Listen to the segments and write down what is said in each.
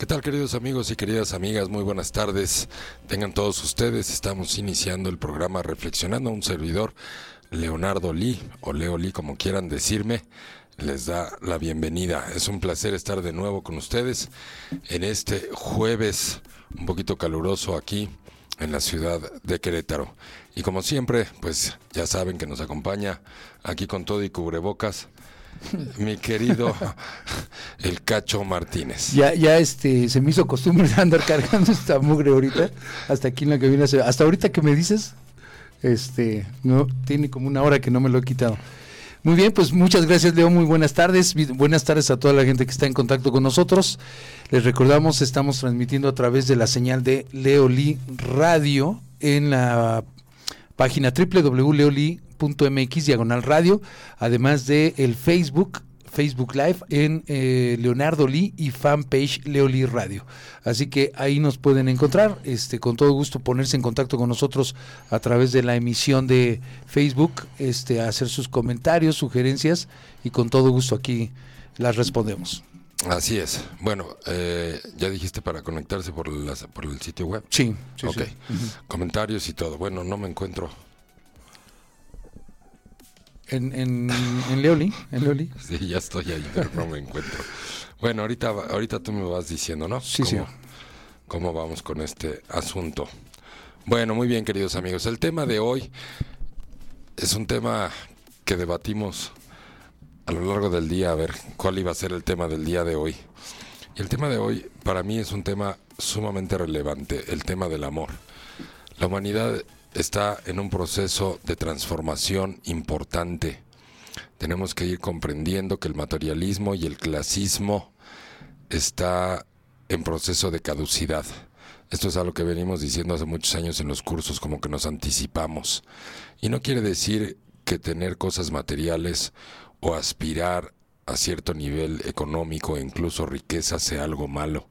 ¿Qué tal queridos amigos y queridas amigas? Muy buenas tardes. Tengan todos ustedes. Estamos iniciando el programa Reflexionando a un servidor, Leonardo Lee, o Leo Lee como quieran decirme. Les da la bienvenida. Es un placer estar de nuevo con ustedes en este jueves un poquito caluroso aquí en la ciudad de Querétaro. Y como siempre, pues ya saben que nos acompaña aquí con todo y cubrebocas mi querido el Cacho Martínez. Ya, ya este, se me hizo costumbre andar cargando esta mugre ahorita, hasta aquí en la cabina, hasta ahorita que me dices, este, no, tiene como una hora que no me lo he quitado. Muy bien, pues muchas gracias Leo, muy buenas tardes, buenas tardes a toda la gente que está en contacto con nosotros. Les recordamos, estamos transmitiendo a través de la señal de Leoli Radio en la página www.leoli.com mx diagonal radio, además de el Facebook, Facebook Live en eh, Leonardo Lee y fanpage Leoli Radio. Así que ahí nos pueden encontrar, este, con todo gusto ponerse en contacto con nosotros a través de la emisión de Facebook, este, hacer sus comentarios, sugerencias y con todo gusto aquí las respondemos. Así es. Bueno, eh, ya dijiste para conectarse por, por el sitio web. Sí, sí. Ok. Comentarios y todo. Bueno, no me encuentro en, en, en Leoli, en Leoli. Sí, ya estoy ahí, pero no me encuentro. Bueno, ahorita, ahorita tú me vas diciendo, ¿no? Sí, sí. ¿Cómo vamos con este asunto? Bueno, muy bien, queridos amigos. El tema de hoy es un tema que debatimos a lo largo del día, a ver cuál iba a ser el tema del día de hoy. Y el tema de hoy para mí es un tema sumamente relevante, el tema del amor. La humanidad está en un proceso de transformación importante. Tenemos que ir comprendiendo que el materialismo y el clasismo está en proceso de caducidad. Esto es algo que venimos diciendo hace muchos años en los cursos, como que nos anticipamos. Y no quiere decir que tener cosas materiales o aspirar a cierto nivel económico e incluso riqueza sea algo malo.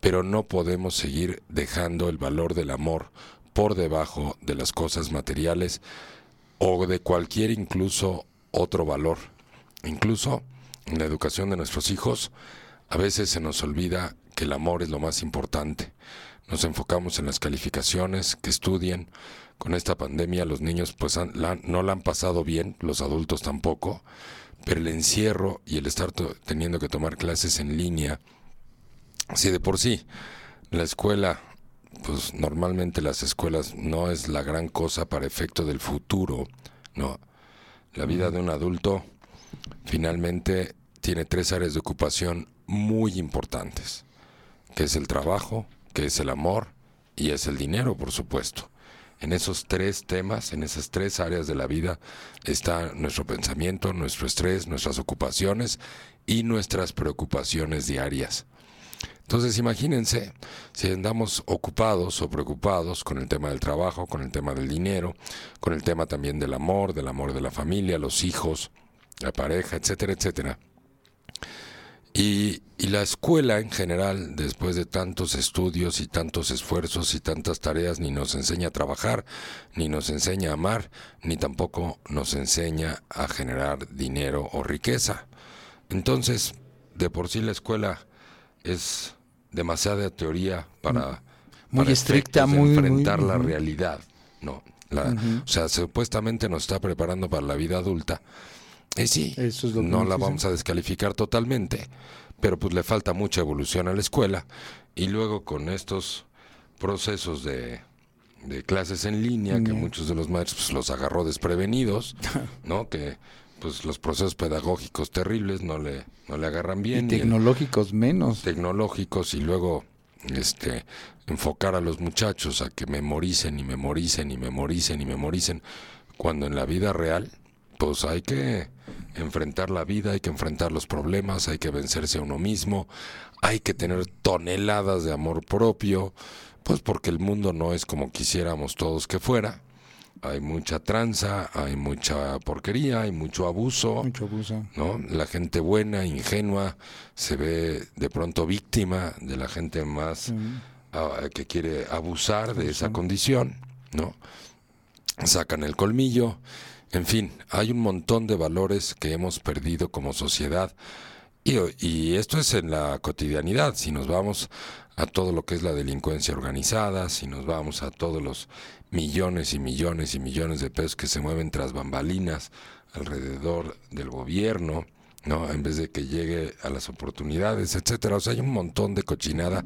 Pero no podemos seguir dejando el valor del amor por debajo de las cosas materiales o de cualquier incluso otro valor. Incluso en la educación de nuestros hijos, a veces se nos olvida que el amor es lo más importante. Nos enfocamos en las calificaciones, que estudien. Con esta pandemia los niños pues no la han pasado bien, los adultos tampoco, pero el encierro y el estar teniendo que tomar clases en línea, si de por sí la escuela pues normalmente las escuelas no es la gran cosa para efecto del futuro, no. La vida de un adulto finalmente tiene tres áreas de ocupación muy importantes, que es el trabajo, que es el amor y es el dinero, por supuesto. En esos tres temas, en esas tres áreas de la vida, está nuestro pensamiento, nuestro estrés, nuestras ocupaciones y nuestras preocupaciones diarias. Entonces imagínense si andamos ocupados o preocupados con el tema del trabajo, con el tema del dinero, con el tema también del amor, del amor de la familia, los hijos, la pareja, etcétera, etcétera. Y, y, la escuela en general, después de tantos estudios y tantos esfuerzos y tantas tareas, ni nos enseña a trabajar, ni nos enseña a amar, ni tampoco nos enseña a generar dinero o riqueza. Entonces, de por sí la escuela es demasiada teoría para muy estricta, muy enfrentar la realidad, no. O sea, supuestamente nos está preparando para la vida adulta. Y sí, no la vamos a descalificar totalmente, pero pues le falta mucha evolución a la escuela y luego con estos procesos de, de clases en línea que muchos de los maestros pues, los agarró desprevenidos, ¿no? Que pues los procesos pedagógicos terribles no le no le agarran bien y tecnológicos menos. tecnológicos y luego este enfocar a los muchachos a que memoricen y memoricen y memoricen y memoricen cuando en la vida real pues hay que enfrentar la vida, hay que enfrentar los problemas, hay que vencerse a uno mismo, hay que tener toneladas de amor propio, pues porque el mundo no es como quisiéramos todos que fuera hay mucha tranza, hay mucha porquería, hay mucho abuso. Mucho abuso. ¿no? La gente buena, ingenua, se ve de pronto víctima de la gente más ah, que quiere abusar de esa condición, ¿no? Sacan el colmillo. En fin, hay un montón de valores que hemos perdido como sociedad Y, y esto es en la cotidianidad, si nos vamos a todo lo que es la delincuencia organizada, si nos vamos a todos los millones y millones y millones de pesos que se mueven tras bambalinas alrededor del gobierno, ¿no? En vez de que llegue a las oportunidades, etcétera. O sea, hay un montón de cochinada.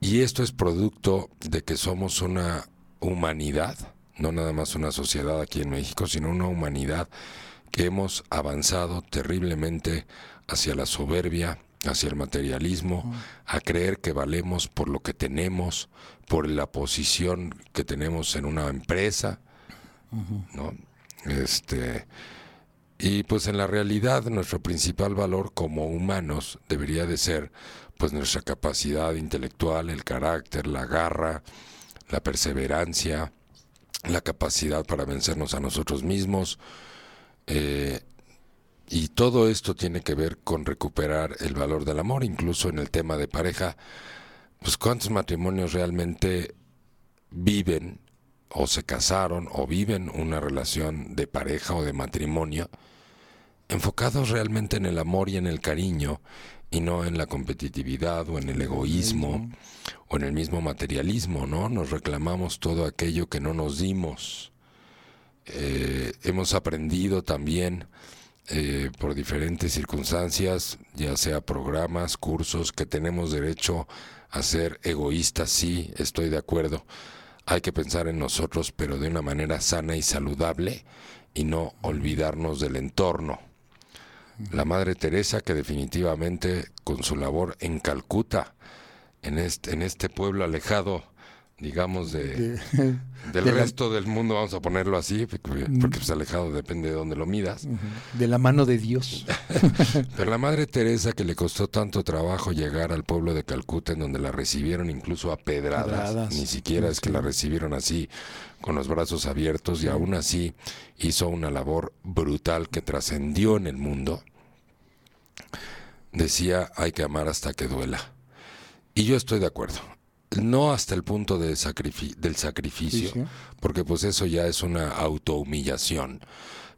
Y esto es producto de que somos una humanidad, no nada más una sociedad aquí en México, sino una humanidad que hemos avanzado terriblemente hacia la soberbia, hacia el materialismo, a creer que valemos por lo que tenemos, por la posición que tenemos en una empresa, ¿no? Este y pues en la realidad nuestro principal valor como humanos debería de ser pues nuestra capacidad intelectual, el carácter, la garra, la perseverancia, la capacidad para vencernos a nosotros mismos. Eh, y todo esto tiene que ver con recuperar el valor del amor, incluso en el tema de pareja. Pues cuántos matrimonios realmente viven o se casaron o viven una relación de pareja o de matrimonio enfocados realmente en el amor y en el cariño y no en la competitividad o en el egoísmo o en el mismo materialismo, ¿no? Nos reclamamos todo aquello que no nos dimos. Eh, hemos aprendido también eh, por diferentes circunstancias, ya sea programas, cursos, que tenemos derecho a ser egoístas, sí, estoy de acuerdo. Hay que pensar en nosotros, pero de una manera sana y saludable y no olvidarnos del entorno. La Madre Teresa, que definitivamente con su labor en Calcuta, en este, en este pueblo alejado, digamos, de, del resto del mundo, vamos a ponerlo así, porque, pues alejado depende de dónde lo midas. De la mano de Dios. Pero la Madre Teresa, que le costó tanto trabajo llegar al pueblo de Calcuta, en donde la recibieron incluso a pedradas, ni siquiera es que la recibieron así, con los brazos abiertos, y aún así hizo una labor brutal que trascendió en el mundo. Decía, hay que amar hasta que duela. Y yo estoy de acuerdo no hasta el punto de del sacrificio, porque pues eso ya es una autohumillación,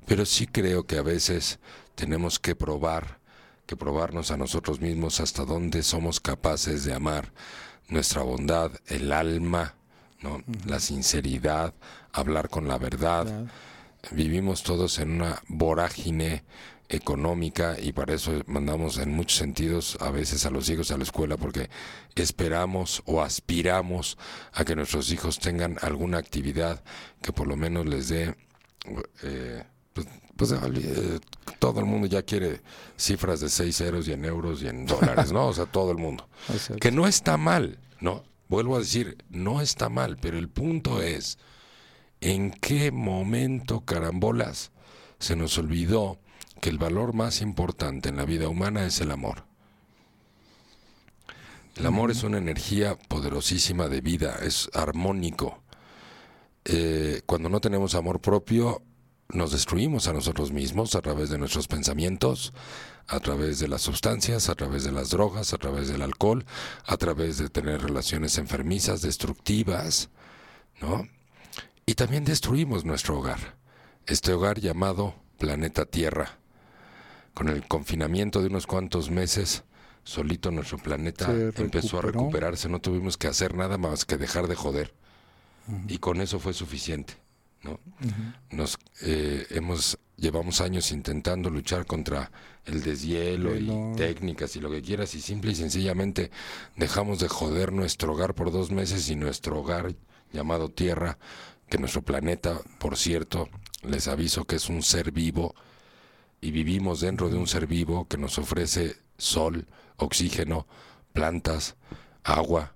pero sí creo que a veces tenemos que probar, que probarnos a nosotros mismos hasta dónde somos capaces de amar nuestra bondad, el alma, ¿no? la sinceridad, hablar con la verdad. Vivimos todos en una vorágine económica y para eso mandamos en muchos sentidos a veces a los hijos a la escuela porque esperamos o aspiramos a que nuestros hijos tengan alguna actividad que por lo menos les dé eh, pues, pues eh, todo el mundo ya quiere cifras de seis ceros y en euros y en dólares, ¿no? O sea, todo el mundo. Que no está mal, ¿no? Vuelvo a decir, no está mal, pero el punto es, ¿en qué momento, carambolas, se nos olvidó que el valor más importante en la vida humana es el amor. El amor es una energía poderosísima de vida, es armónico. Eh, cuando no tenemos amor propio, nos destruimos a nosotros mismos a través de nuestros pensamientos, a través de las sustancias, a través de las drogas, a través del alcohol, a través de tener relaciones enfermizas, destructivas, ¿no? Y también destruimos nuestro hogar, este hogar llamado planeta Tierra con el confinamiento de unos cuantos meses, solito nuestro planeta empezó a recuperarse, no tuvimos que hacer nada más que dejar de joder. Y con eso fue suficiente. ¿no? Nos eh, hemos llevamos años intentando luchar contra el deshielo y técnicas y lo que quieras y simple y sencillamente dejamos de joder nuestro hogar por dos meses y nuestro hogar llamado Tierra, que nuestro planeta, por cierto, les aviso que es un ser vivo y vivimos dentro de un ser vivo que nos ofrece sol, oxígeno, plantas, agua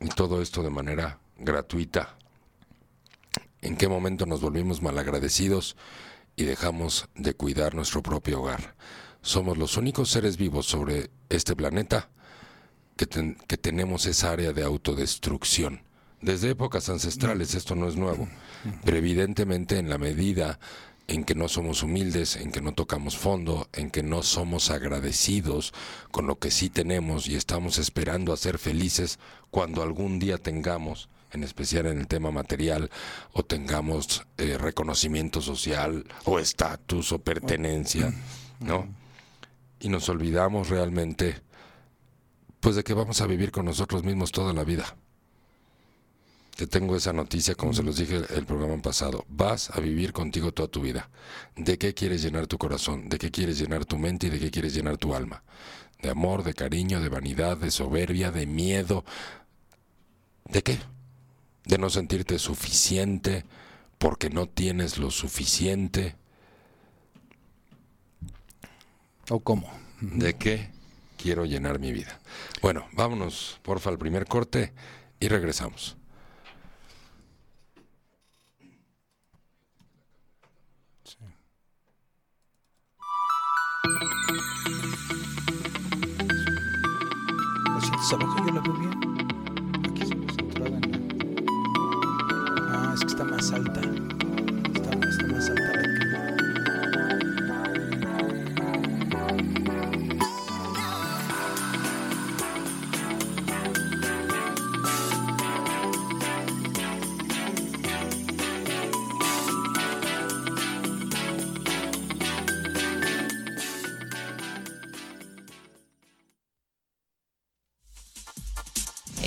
y todo esto de manera gratuita. ¿En qué momento nos volvimos malagradecidos y dejamos de cuidar nuestro propio hogar? Somos los únicos seres vivos sobre este planeta que, que tenemos esa área de autodestrucción. Desde épocas ancestrales esto no es nuevo, pero evidentemente en la medida en que no somos humildes, en que no tocamos fondo, en que no somos agradecidos con lo que sí tenemos y estamos esperando a ser felices cuando algún día tengamos, en especial en el tema material, o tengamos eh, reconocimiento social, o estatus, o pertenencia, ¿no? y nos olvidamos realmente pues de que vamos a vivir con nosotros mismos toda la vida. Te tengo esa noticia, como se los dije el programa pasado. Vas a vivir contigo toda tu vida. ¿De qué quieres llenar tu corazón? ¿De qué quieres llenar tu mente y de qué quieres llenar tu alma? ¿De amor, de cariño, de vanidad, de soberbia, de miedo? ¿De qué? ¿De no sentirte suficiente porque no tienes lo suficiente? ¿O cómo? ¿De qué quiero llenar mi vida? Bueno, vámonos, porfa, al primer corte y regresamos. ¿La abajo yo la veo bien? Aquí se me centraba en la... Ah, es que está más alta. Está, está más alta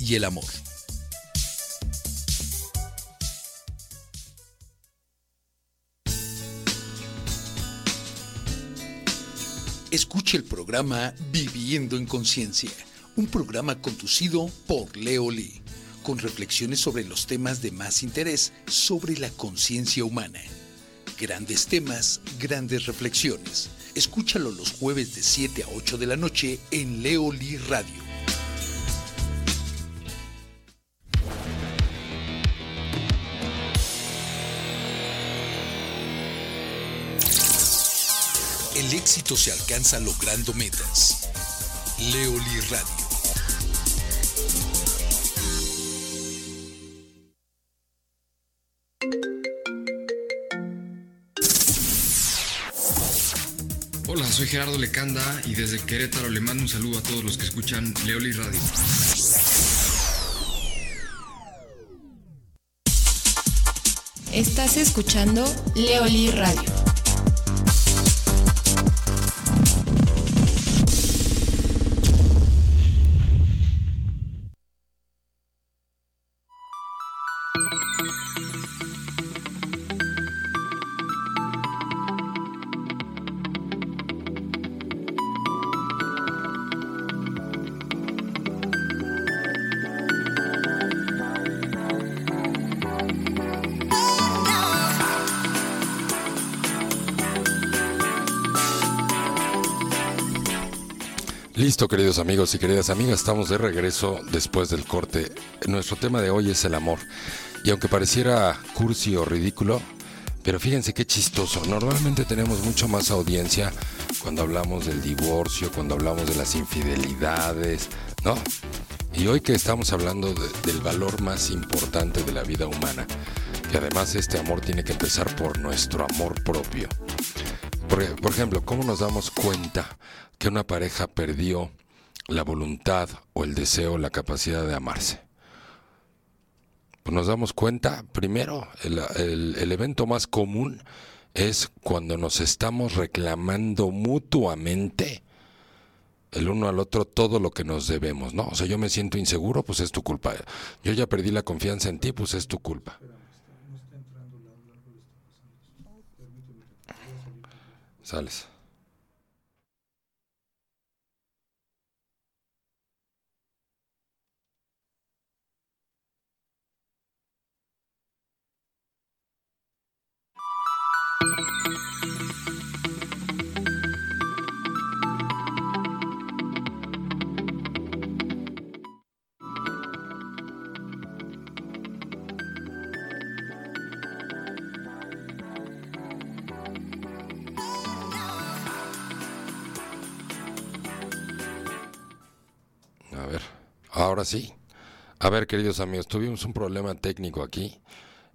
y el amor. Escuche el programa Viviendo en Conciencia, un programa conducido por Leo Lee, con reflexiones sobre los temas de más interés sobre la conciencia humana. Grandes temas, grandes reflexiones. Escúchalo los jueves de 7 a 8 de la noche en Leo Lee Radio. El éxito se alcanza logrando metas. Leoli Radio. Hola, soy Gerardo Lecanda y desde Querétaro le mando un saludo a todos los que escuchan Leoli Radio. Estás escuchando Leoli Radio. Queridos amigos y queridas amigas, estamos de regreso después del corte. Nuestro tema de hoy es el amor. Y aunque pareciera cursi o ridículo, pero fíjense qué chistoso. Normalmente tenemos mucho más audiencia cuando hablamos del divorcio, cuando hablamos de las infidelidades, ¿no? Y hoy que estamos hablando del valor más importante de la vida humana, que además este amor tiene que empezar por nuestro amor propio. Por, por ejemplo, ¿cómo nos damos cuenta que una pareja perdió la voluntad o el deseo, la capacidad de amarse. Pues nos damos cuenta, primero, el, evento más común es cuando nos estamos reclamando mutuamente el uno al otro todo lo que nos debemos, ¿no? O sea, yo me siento inseguro, pues es tu culpa. Yo ya perdí la confianza en ti, pues es tu culpa. Sales. Ahora sí. A ver, queridos amigos, tuvimos un problema técnico aquí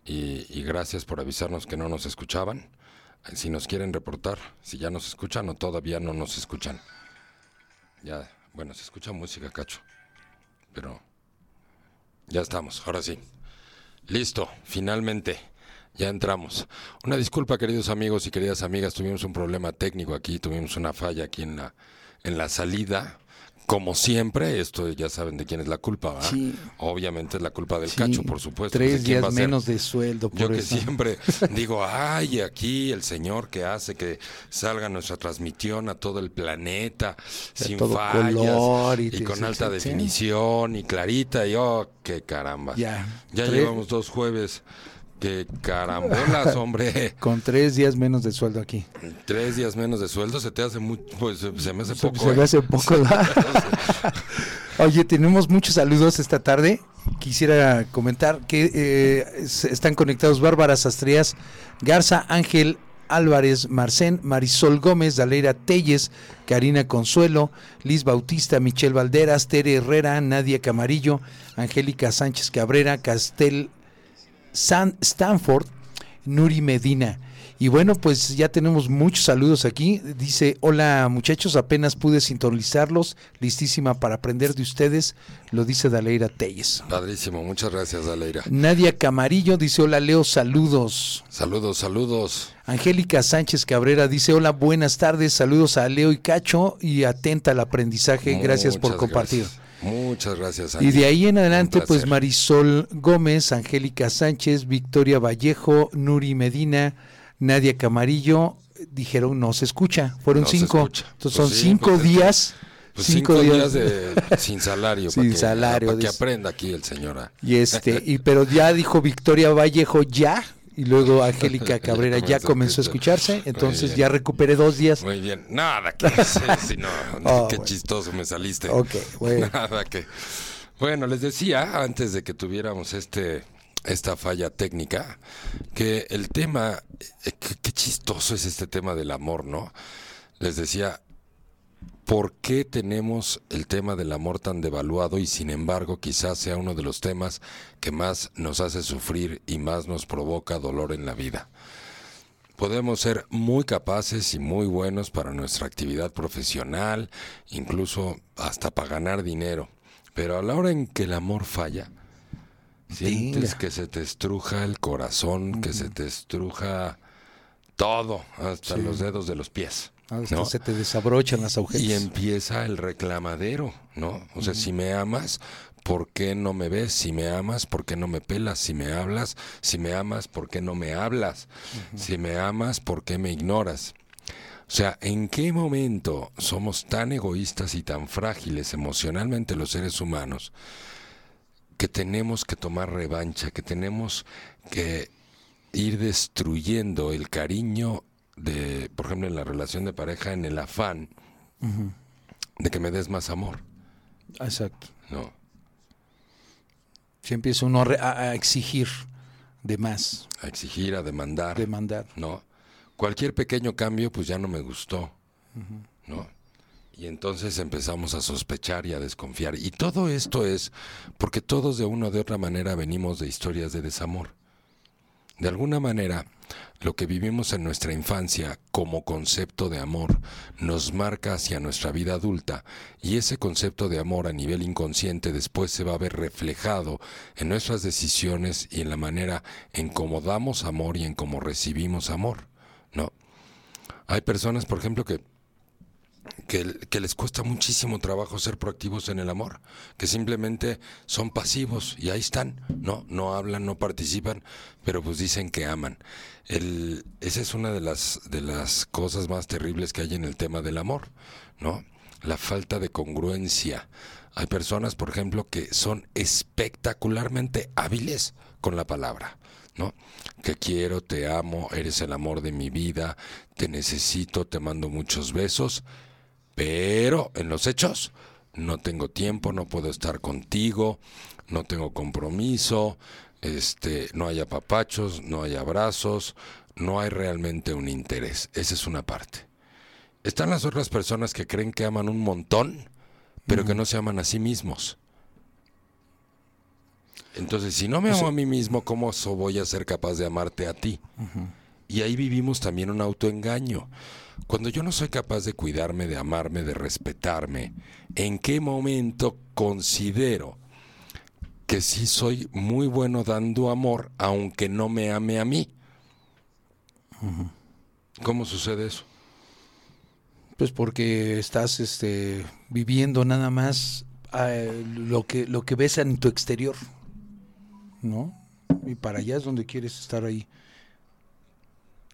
y, gracias por avisarnos que no nos escuchaban. Si nos quieren reportar, si ya nos escuchan o todavía no nos escuchan. Ya, bueno, se escucha música, cacho. Pero ya estamos, ahora sí. Listo, finalmente. Ya entramos. Una disculpa, queridos amigos y queridas amigas, tuvimos un problema técnico aquí, tuvimos una falla aquí en la, en la salida. Como siempre, esto ya saben de quién es la culpa, ¿verdad? Sí. Obviamente es la culpa del Sí, cacho, por supuesto. Tres pues, ¿de quién va días a menos de sueldo por Yo que eso. siempre digo, ay, aquí el señor que hace que salga nuestra transmisión a todo el planeta, sin fallas, color y con alta sí, definición y clarita, y oh, qué caramba. Ya. Ya llevamos dos jueves. Qué carambolas, hombre. Con tres días menos de sueldo aquí. Tres días menos de sueldo se te hace muy, pues se me hace Se, poco. se ¿eh? me hace poco. Oye, tenemos muchos saludos esta tarde. Quisiera comentar que eh, están conectados Bárbara Sastrías, Garza Ángel Álvarez Marcén, Marisol Gómez, Daleira Telles, Karina Consuelo, Liz Bautista, Michelle Valderas, Tere Herrera, Nadia Camarillo, Angélica Sánchez Cabrera, Castel San Stanford, Nuri Medina. Y bueno, pues ya tenemos muchos saludos aquí. Dice, hola muchachos, apenas pude sintonizarlos, listísima para aprender de ustedes, lo dice Daleira Telles. Padrísimo, muchas gracias, Aleira. Nadia Camarillo dice, hola Leo, saludos. Saludos, saludos. Angélica Sánchez Cabrera dice, hola, buenas tardes, saludos a Leo y Cacho y atenta al aprendizaje, gracias por compartir. gracias. Muchas gracias. Y de ahí en adelante, pues. Marisol Gómez, Angélica Sánchez, Victoria Vallejo, Nuri Medina, Nadia Camarillo, dijeron no se escucha. Fueron No cinco. escucha. Entonces Pues son sí, cinco pues es que- días. Pues cinco, días. de, sin salario. Sin para que, salario, Para que aprenda aquí el señor. Y este, y pero ya dijo Victoria Vallejo ya. Y luego Angélica Cabrera ya comenzó a escucharse. Entonces ya recuperé dos días. Muy bien. Nada, que Oh, qué bueno. chistoso me saliste. Ok, bueno. Nada que. Bueno, les decía antes de que tuviéramos este esta falla técnica que el tema eh, qué chistoso es este tema del amor, ¿no? Les decía ¿Por qué tenemos el tema del amor tan devaluado y sin embargo quizás sea uno de los temas que más nos hace sufrir y más nos provoca dolor en la vida? Podemos ser muy capaces y muy buenos para nuestra actividad profesional, incluso hasta para ganar dinero, pero a la hora en que el amor falla, sientes que se te estruja el corazón, que se te estruja todo, hasta Sí. los dedos de los pies. Hasta ¿no? se te desabrochan las agujetas. Y empieza el reclamadero, ¿no? O sea, si me amas, ¿por qué no me ves? Si me amas, ¿por qué no me pelas? Si me hablas, si me amas, ¿por qué no me hablas? Si me amas, ¿por qué me ignoras? O sea, ¿en qué momento somos tan egoístas y tan frágiles emocionalmente los seres humanos que tenemos que tomar revancha, que tenemos que ir destruyendo el cariño de, por ejemplo, en la relación de pareja, en el afán de que me des más amor, Exacto. ¿no? Si empieza uno a, a exigir de más, A exigir, a demandar, demandar. ¿no? Cualquier pequeño cambio, pues ya no me gustó, ¿no? Y entonces empezamos a sospechar y a desconfiar. Y todo esto es porque todos de una o de otra manera venimos de historias de desamor. De alguna manera, lo que vivimos en nuestra infancia como concepto de amor nos marca hacia nuestra vida adulta y ese concepto de amor a nivel inconsciente después se va a ver reflejado en nuestras decisiones y en la manera en cómo damos amor y en cómo recibimos amor, ¿no? Hay personas, por ejemplo, que que, que les cuesta muchísimo trabajo ser proactivos en el amor, que simplemente son pasivos y ahí están, no, no hablan, no participan, pero pues dicen que aman. Esa es una de las de las cosas más terribles que hay en el tema del amor, ¿no? La falta de congruencia. Hay personas, por ejemplo, que son espectacularmente hábiles con la palabra, ¿no? Que quiero, te amo, eres el amor de mi vida, te necesito, te mando muchos besos, pero en los hechos no tengo tiempo, no puedo estar contigo, no tengo compromiso, este, no hay apapachos, no hay abrazos, no hay realmente un interés. Esa es una parte. Están las otras personas que creen que aman un montón, pero que no se aman a sí mismos. Entonces, si no me amo a mí mismo, ¿cómo voy a ser capaz de amarte a ti? Y ahí vivimos también un autoengaño. Cuando yo no soy capaz de cuidarme, de amarme, de respetarme, ¿en qué momento considero que sí soy muy bueno dando amor, aunque no me ame a mí? ¿Cómo sucede eso? Pues porque estás este, viviendo nada más eh, lo, que, lo que ves en tu exterior, ¿no? Y para allá es donde quieres estar ahí.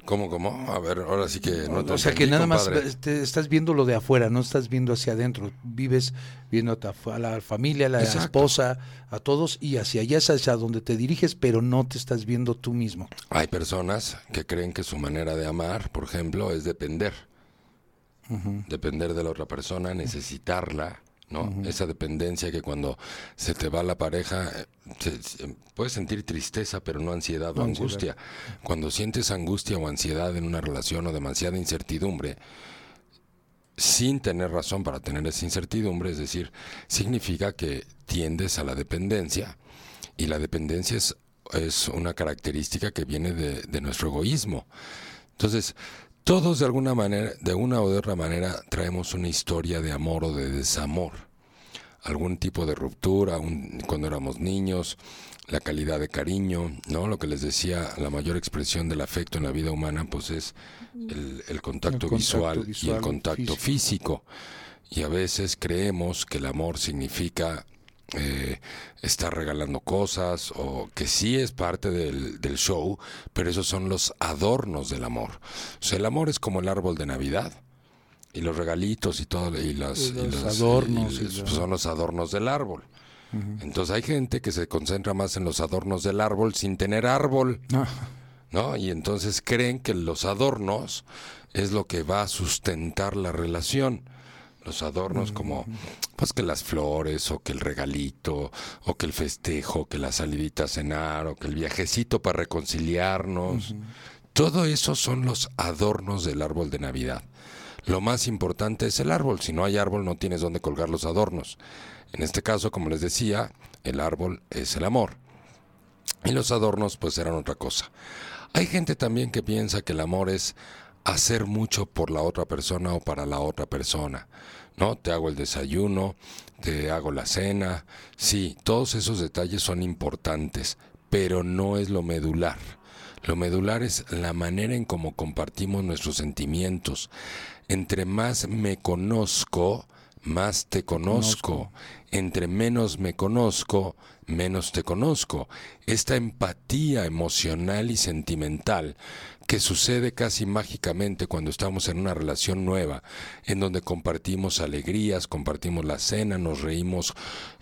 ¿Cómo, cómo? A ver, ahora sí que no te O sea que nada más te- estás viendo lo de afuera, no estás viendo hacia adentro. Vives viendo a, la familia, a la Exacto. esposa, a todos y hacia allá es hacia donde te diriges, pero no te estás viendo tú mismo. Hay personas que creen que su manera de amar, por ejemplo, es depender. Depender de la otra persona, necesitarla, ¿no? Esa dependencia que cuando se te va la pareja, eh, se- se- puedes sentir tristeza, pero no ansiedad o ansiedad. angustia. Cuando sientes angustia o ansiedad en una relación o demasiada incertidumbre, sin tener razón para tener esa incertidumbre, es decir, significa que tiendes a la dependencia y la dependencia es, es una característica que viene de, de nuestro egoísmo. Entonces, todos de alguna manera, de una o de otra manera, traemos una historia de amor o de desamor. Algún tipo de ruptura, un- cuando éramos niños, la calidad de cariño, ¿no? Lo que les decía, la mayor expresión del afecto en la vida humana, pues es el, el contacto, El contacto visual, y el contacto físico. Y a veces creemos que el amor significa eh, estar regalando cosas o que sí es parte del, del show, pero esos son los adornos del amor. O sea, el amor es como el árbol de Navidad. Y los regalitos y todo, y, las, Y y los adornos y y los- la- son los adornos del árbol. Entonces hay gente que se concentra más en los adornos del árbol sin tener árbol. ¿no? Y entonces creen que los adornos es lo que va a sustentar la relación. Los adornos como, pues que las flores, o que el regalito, o que el festejo, que la salidita a cenar, o que el viajecito para reconciliarnos. Todo eso son los adornos del árbol de Navidad. Lo más importante es el árbol. Si no hay árbol, no tienes dónde colgar los adornos. En este caso, como les decía, el árbol es el amor. Y los adornos pues eran otra cosa. Hay gente también que piensa que el amor es hacer mucho por la otra persona o para la otra persona. ¿No? Te hago el desayuno, te hago la cena. Sí, todos esos detalles son importantes, pero no es lo medular. Lo medular es la manera en cómo compartimos nuestros sentimientos. Entre más me conozco, más te conozco. Entre menos me conozco, menos te conozco. Esta empatía emocional y sentimental que sucede casi mágicamente cuando estamos en una relación nueva, en donde compartimos alegrías, compartimos la cena, nos reímos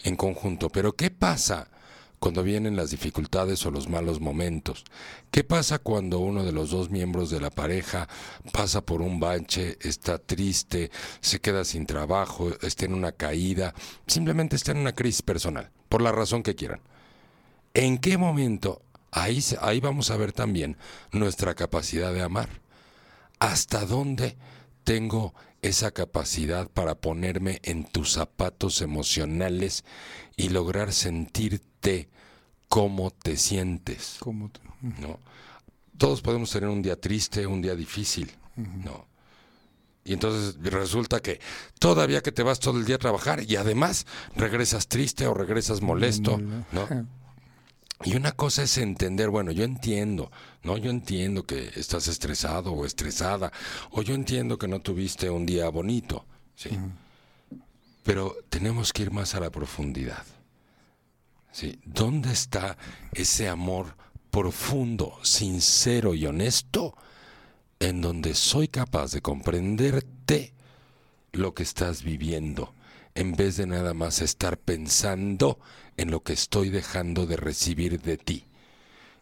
en conjunto. Pero ¿qué pasa? cuando vienen las dificultades o los malos momentos? ¿Qué pasa cuando uno de los dos miembros de la pareja pasa por un bache, está triste, se queda sin trabajo, está en una caída, simplemente está en una crisis personal, por la razón que quieran? ¿En qué momento? Ahí, ahí vamos a ver también nuestra capacidad de amar. ¿Hasta dónde tengo esa capacidad para ponerme en tus zapatos emocionales y lograr sentirte cómo te sientes? Como tú. ¿no? Todos podemos tener un día triste, un día difícil, ¿no? Y entonces resulta que todavía que te vas todo el día a trabajar y además regresas triste o regresas molesto, ¿no? Y una cosa es entender, bueno, yo entiendo, ¿no? Yo entiendo que estás estresado o estresada, o yo entiendo que no tuviste un día bonito, ¿sí? Pero tenemos que ir más a la profundidad. ¿sí? ¿Dónde está ese amor profundo, sincero y honesto en donde soy capaz de comprenderte lo que estás viviendo, en vez de nada más estar pensando en lo que estoy dejando de recibir de ti.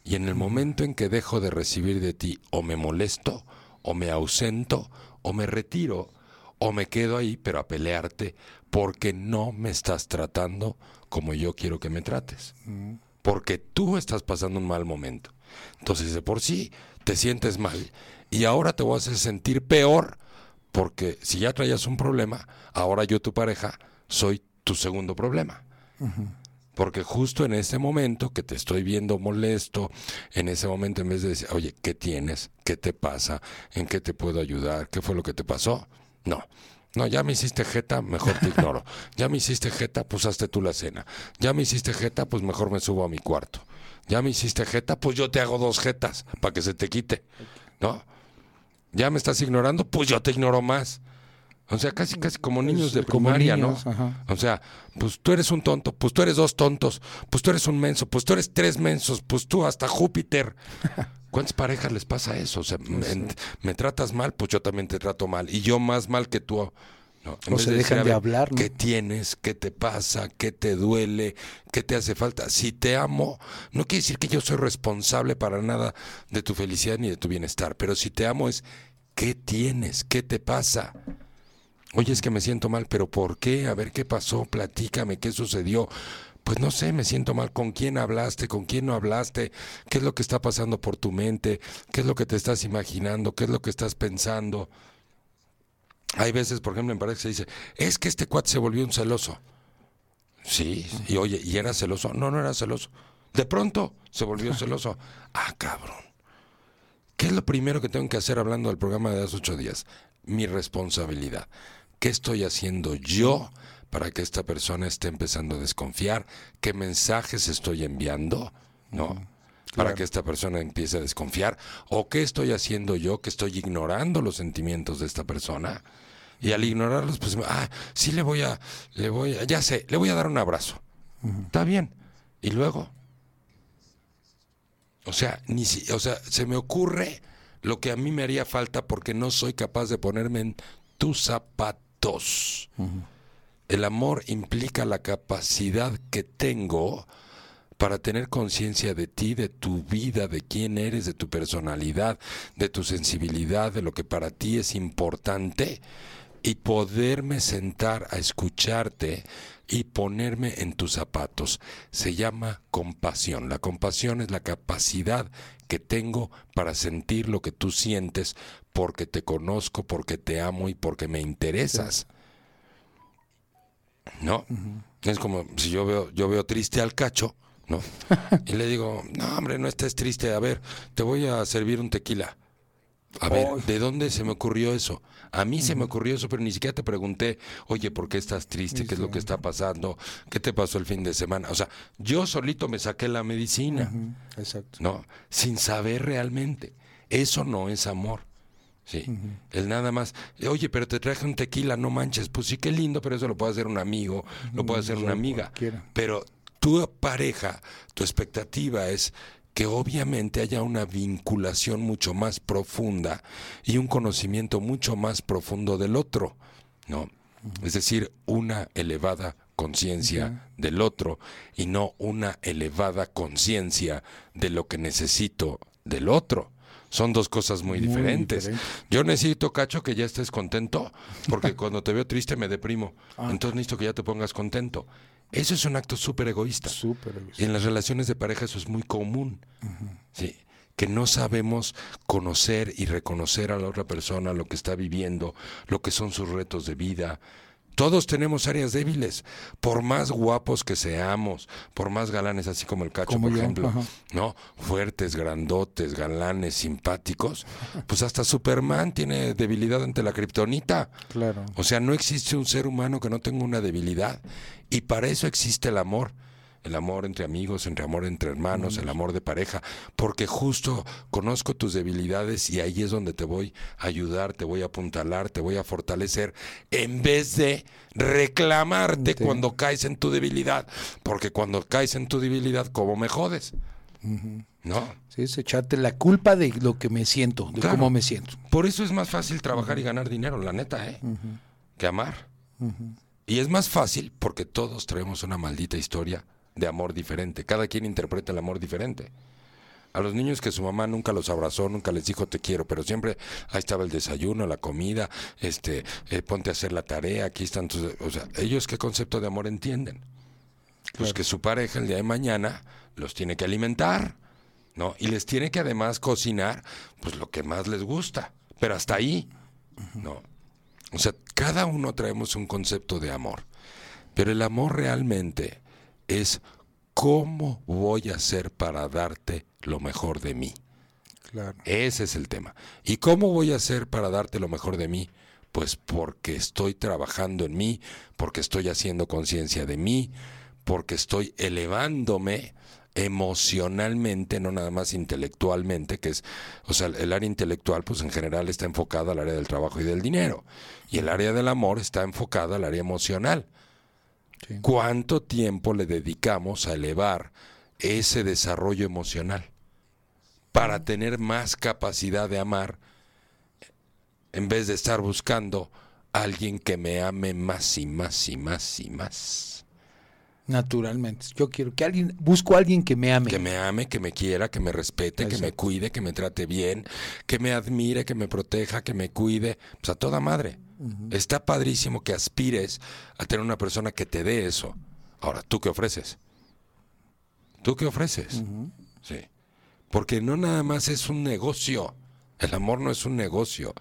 Y en el momento en que dejo de recibir de ti, o me molesto, o me ausento, o me retiro, o me quedo ahí, pero a pelearte, porque no me estás tratando como yo quiero que me trates. Porque tú estás pasando un mal momento. Entonces, de por sí, te sientes mal. Y ahora te voy a hacer sentir peor, porque si ya traías un problema, ahora yo, tu pareja, soy tu segundo problema. Porque justo en ese momento que te estoy viendo molesto, en ese momento en vez de decir, oye, ¿qué tienes? ¿Qué te pasa? ¿En qué te puedo ayudar? ¿Qué fue lo que te pasó? No. No, ya me hiciste jeta, mejor te ignoro. Ya me hiciste jeta, pues hazte tú la cena. Ya me hiciste jeta, pues mejor me subo a mi cuarto. Ya me hiciste jeta, pues yo te hago dos jetas para que se te quite. ¿No? Ya me estás ignorando, pues yo te ignoro más. O sea, casi casi como niños de primaria, niños, ¿no? ajá. O sea, pues tú eres un tonto, pues tú eres dos tontos, pues tú eres un menso, pues tú eres tres mensos, pues tú hasta Júpiter. ¿Cuántas parejas les pasa eso? O sea, me, me tratas mal, pues yo también te trato mal. Y yo más mal que tú. No, O se dejan de hablar, ¿no? ¿Qué tienes? ¿Qué te pasa? ¿Qué te duele? ¿Qué te hace falta? Si te amo, no quiere decir que yo soy responsable para nada de tu felicidad ni de tu bienestar. Pero si te amo es, ¿qué tienes? ¿Qué te pasa? Oye, es que me siento mal, pero ¿por qué? A ver qué pasó, platícame, ¿qué sucedió? Pues no sé, me siento mal. ¿Con quién hablaste? ¿Con quién no hablaste? ¿Qué es lo que está pasando por tu mente? ¿Qué es lo que te estás imaginando? ¿Qué es lo que estás pensando? Hay veces, por ejemplo, en pareja se dice, es que este cuate se volvió un celoso. Sí, y oye, ¿y era celoso? No, no era celoso. De pronto se volvió celoso. Ah, cabrón. ¿Qué es lo primero que tengo que hacer hablando del programa de hace ocho días? Mi responsabilidad. ¿Qué estoy haciendo yo para que esta persona esté empezando a desconfiar? ¿Qué mensajes estoy enviando? ¿No? Para que esta persona empiece a desconfiar. ¿O qué estoy haciendo yo que estoy ignorando los sentimientos de esta persona? Y al ignorarlos, pues, ah, sí le voy a, le voy a, ya sé, le voy a dar un abrazo. Está bien. Y luego, o sea, ni si, o sea, se me ocurre lo que a mí me haría falta porque no soy capaz de ponerme en tus zapatos. El amor implica la capacidad que tengo para tener conciencia de ti, de tu vida, de quién eres, de tu personalidad, de tu sensibilidad, de lo que para ti es importante y poderme sentar a escucharte y ponerme en tus zapatos. Se llama compasión. La compasión es la capacidad que tengo para sentir lo que tú sientes porque te conozco, porque te amo y porque me interesas. ¿No? Es como si yo veo, yo veo triste al cacho, ¿no? y le digo, no, hombre, no estés triste, a ver, te voy a servir un tequila. A ver, ¿de dónde se me ocurrió eso? A mí se me ocurrió eso, pero ni siquiera te pregunté, oye, ¿por qué estás triste? ¿Qué es lo que está pasando? ¿Qué te pasó el fin de semana? O sea, yo solito me saqué la medicina, Exacto. ¿no? Sin saber realmente. Eso no es amor. Sí, el nada más, oye, pero te traje un tequila, no manches, pues sí, qué lindo, pero eso lo puede hacer un amigo, lo puede hacer una amiga. cualquiera. Pero tu pareja, tu expectativa es que obviamente haya una vinculación mucho más profunda y un conocimiento mucho más profundo del otro, ¿no? Es decir, una elevada conciencia del otro y no una elevada conciencia de lo que necesito del otro. Son dos cosas muy, Muy diferentes. diferentes. Yo necesito, Cacho, que ya estés contento, porque cuando te veo triste me deprimo. Ah. Entonces necesito que ya te pongas contento. Eso es un acto súper egoísta. Súper egoísta. Y en las relaciones de pareja eso es muy común. Sí. Que no sabemos conocer y reconocer a la otra persona lo que está viviendo, lo que son sus retos de vida. Todos tenemos áreas débiles, por más guapos que seamos, por más galanes, así como el cacho, Como por ejemplo, ajá. ¿no? Fuertes, grandotes, galanes, simpáticos. Pues hasta Superman tiene debilidad ante la kriptonita. Claro. O sea, no existe un ser humano que no tenga una debilidad. Y para eso existe el amor. El amor entre amigos, entre amor entre hermanos, el amor de pareja. Porque justo conozco tus debilidades y ahí es donde te voy a ayudar, te voy a apuntalar, te voy a fortalecer. En vez de reclamarte Sí. cuando caes en tu debilidad. Porque cuando caes en tu debilidad, ¿cómo me jodes? ¿No? Sí, es echarte la culpa de lo que me siento, de Claro. cómo me siento. Por eso es más fácil trabajar y ganar dinero, la neta, ¿eh? Que amar. Y es más fácil porque todos traemos una maldita historia de amor diferente. Cada quien interpreta el amor diferente. A los niños que su mamá nunca los abrazó, nunca les dijo te quiero, pero siempre ahí estaba el desayuno, la comida, este, eh, ponte a hacer la tarea, aquí están tus... O sea, ellos qué concepto de amor entienden. Pues que su pareja el día de mañana los tiene que alimentar, ¿no? Y les tiene que además cocinar, pues lo que más les gusta. Pero hasta ahí, ¿no? O sea, cada uno traemos un concepto de amor. Pero el amor realmente es cómo voy a hacer para darte lo mejor de mí. Claro. Ese es el tema. ¿Y cómo voy a hacer para darte lo mejor de mí? Pues porque estoy trabajando en mí, porque estoy haciendo conciencia de mí, porque estoy elevándome emocionalmente, no nada más intelectualmente, que es, o sea, el área intelectual pues en general está enfocada al área del trabajo y del dinero, y el área del amor está enfocada al área emocional. Sí. ¿Cuánto tiempo le dedicamos a elevar ese desarrollo emocional para tener más capacidad de amar en vez de estar buscando a alguien que me ame más y más y más y más? Naturalmente. Yo quiero que alguien, busco a alguien que me ame. Que me ame, que me quiera, que me respete, que me cuide, que me trate bien, que me admire, que me proteja, que me cuide. Pues a toda madre. Está padrísimo que aspires a tener una persona que te dé eso. Ahora, ¿tú qué ofreces? ¿Tú qué ofreces? Sí. Porque no nada más es un negocio. El amor no es un negocio.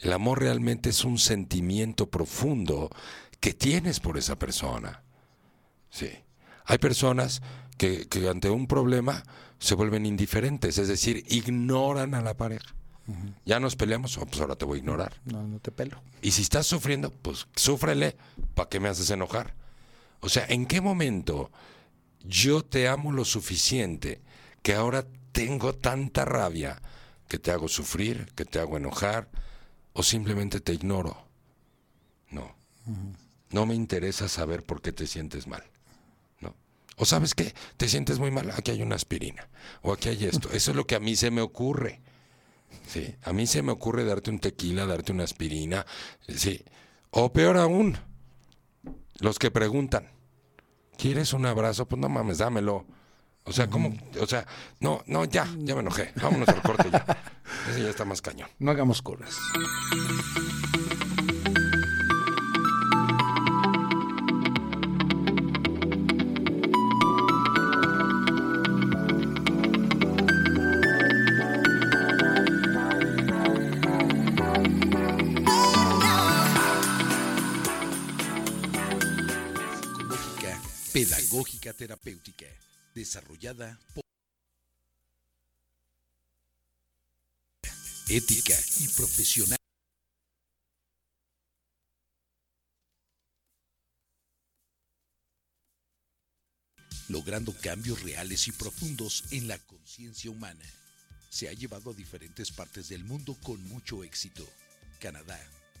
El amor realmente es un sentimiento profundo que tienes por esa persona. Sí. Hay personas que, que ante un problema se vuelven indiferentes, es decir, ignoran a la pareja. Ya nos peleamos, oh, pues ahora te voy a ignorar. No, no te pelo. Y si estás sufriendo, pues súfrele, ¿para qué me haces enojar? O sea, ¿en qué momento yo te amo lo suficiente que ahora tengo tanta rabia que te hago sufrir, que te hago enojar, o simplemente te ignoro? No. No me interesa saber por qué te sientes mal. No. O sabes qué, te sientes muy mal, aquí hay una aspirina, o aquí hay esto. Eso es lo que a mí se me ocurre. Sí, a mí se me ocurre darte un tequila, darte una aspirina, sí. O peor aún, los que preguntan, ¿quieres un abrazo? Pues no mames, dámelo. O sea, ¿cómo? O sea, no, no, ya, ya me enojé. Vámonos al corte ya. Ese ya está más cañón. No hagamos colas. Pedagógica terapéutica, desarrollada por ética y profesional. logrando cambios reales y profundos en la conciencia humana. Se ha llevado a diferentes partes del mundo con mucho éxito. Canadá,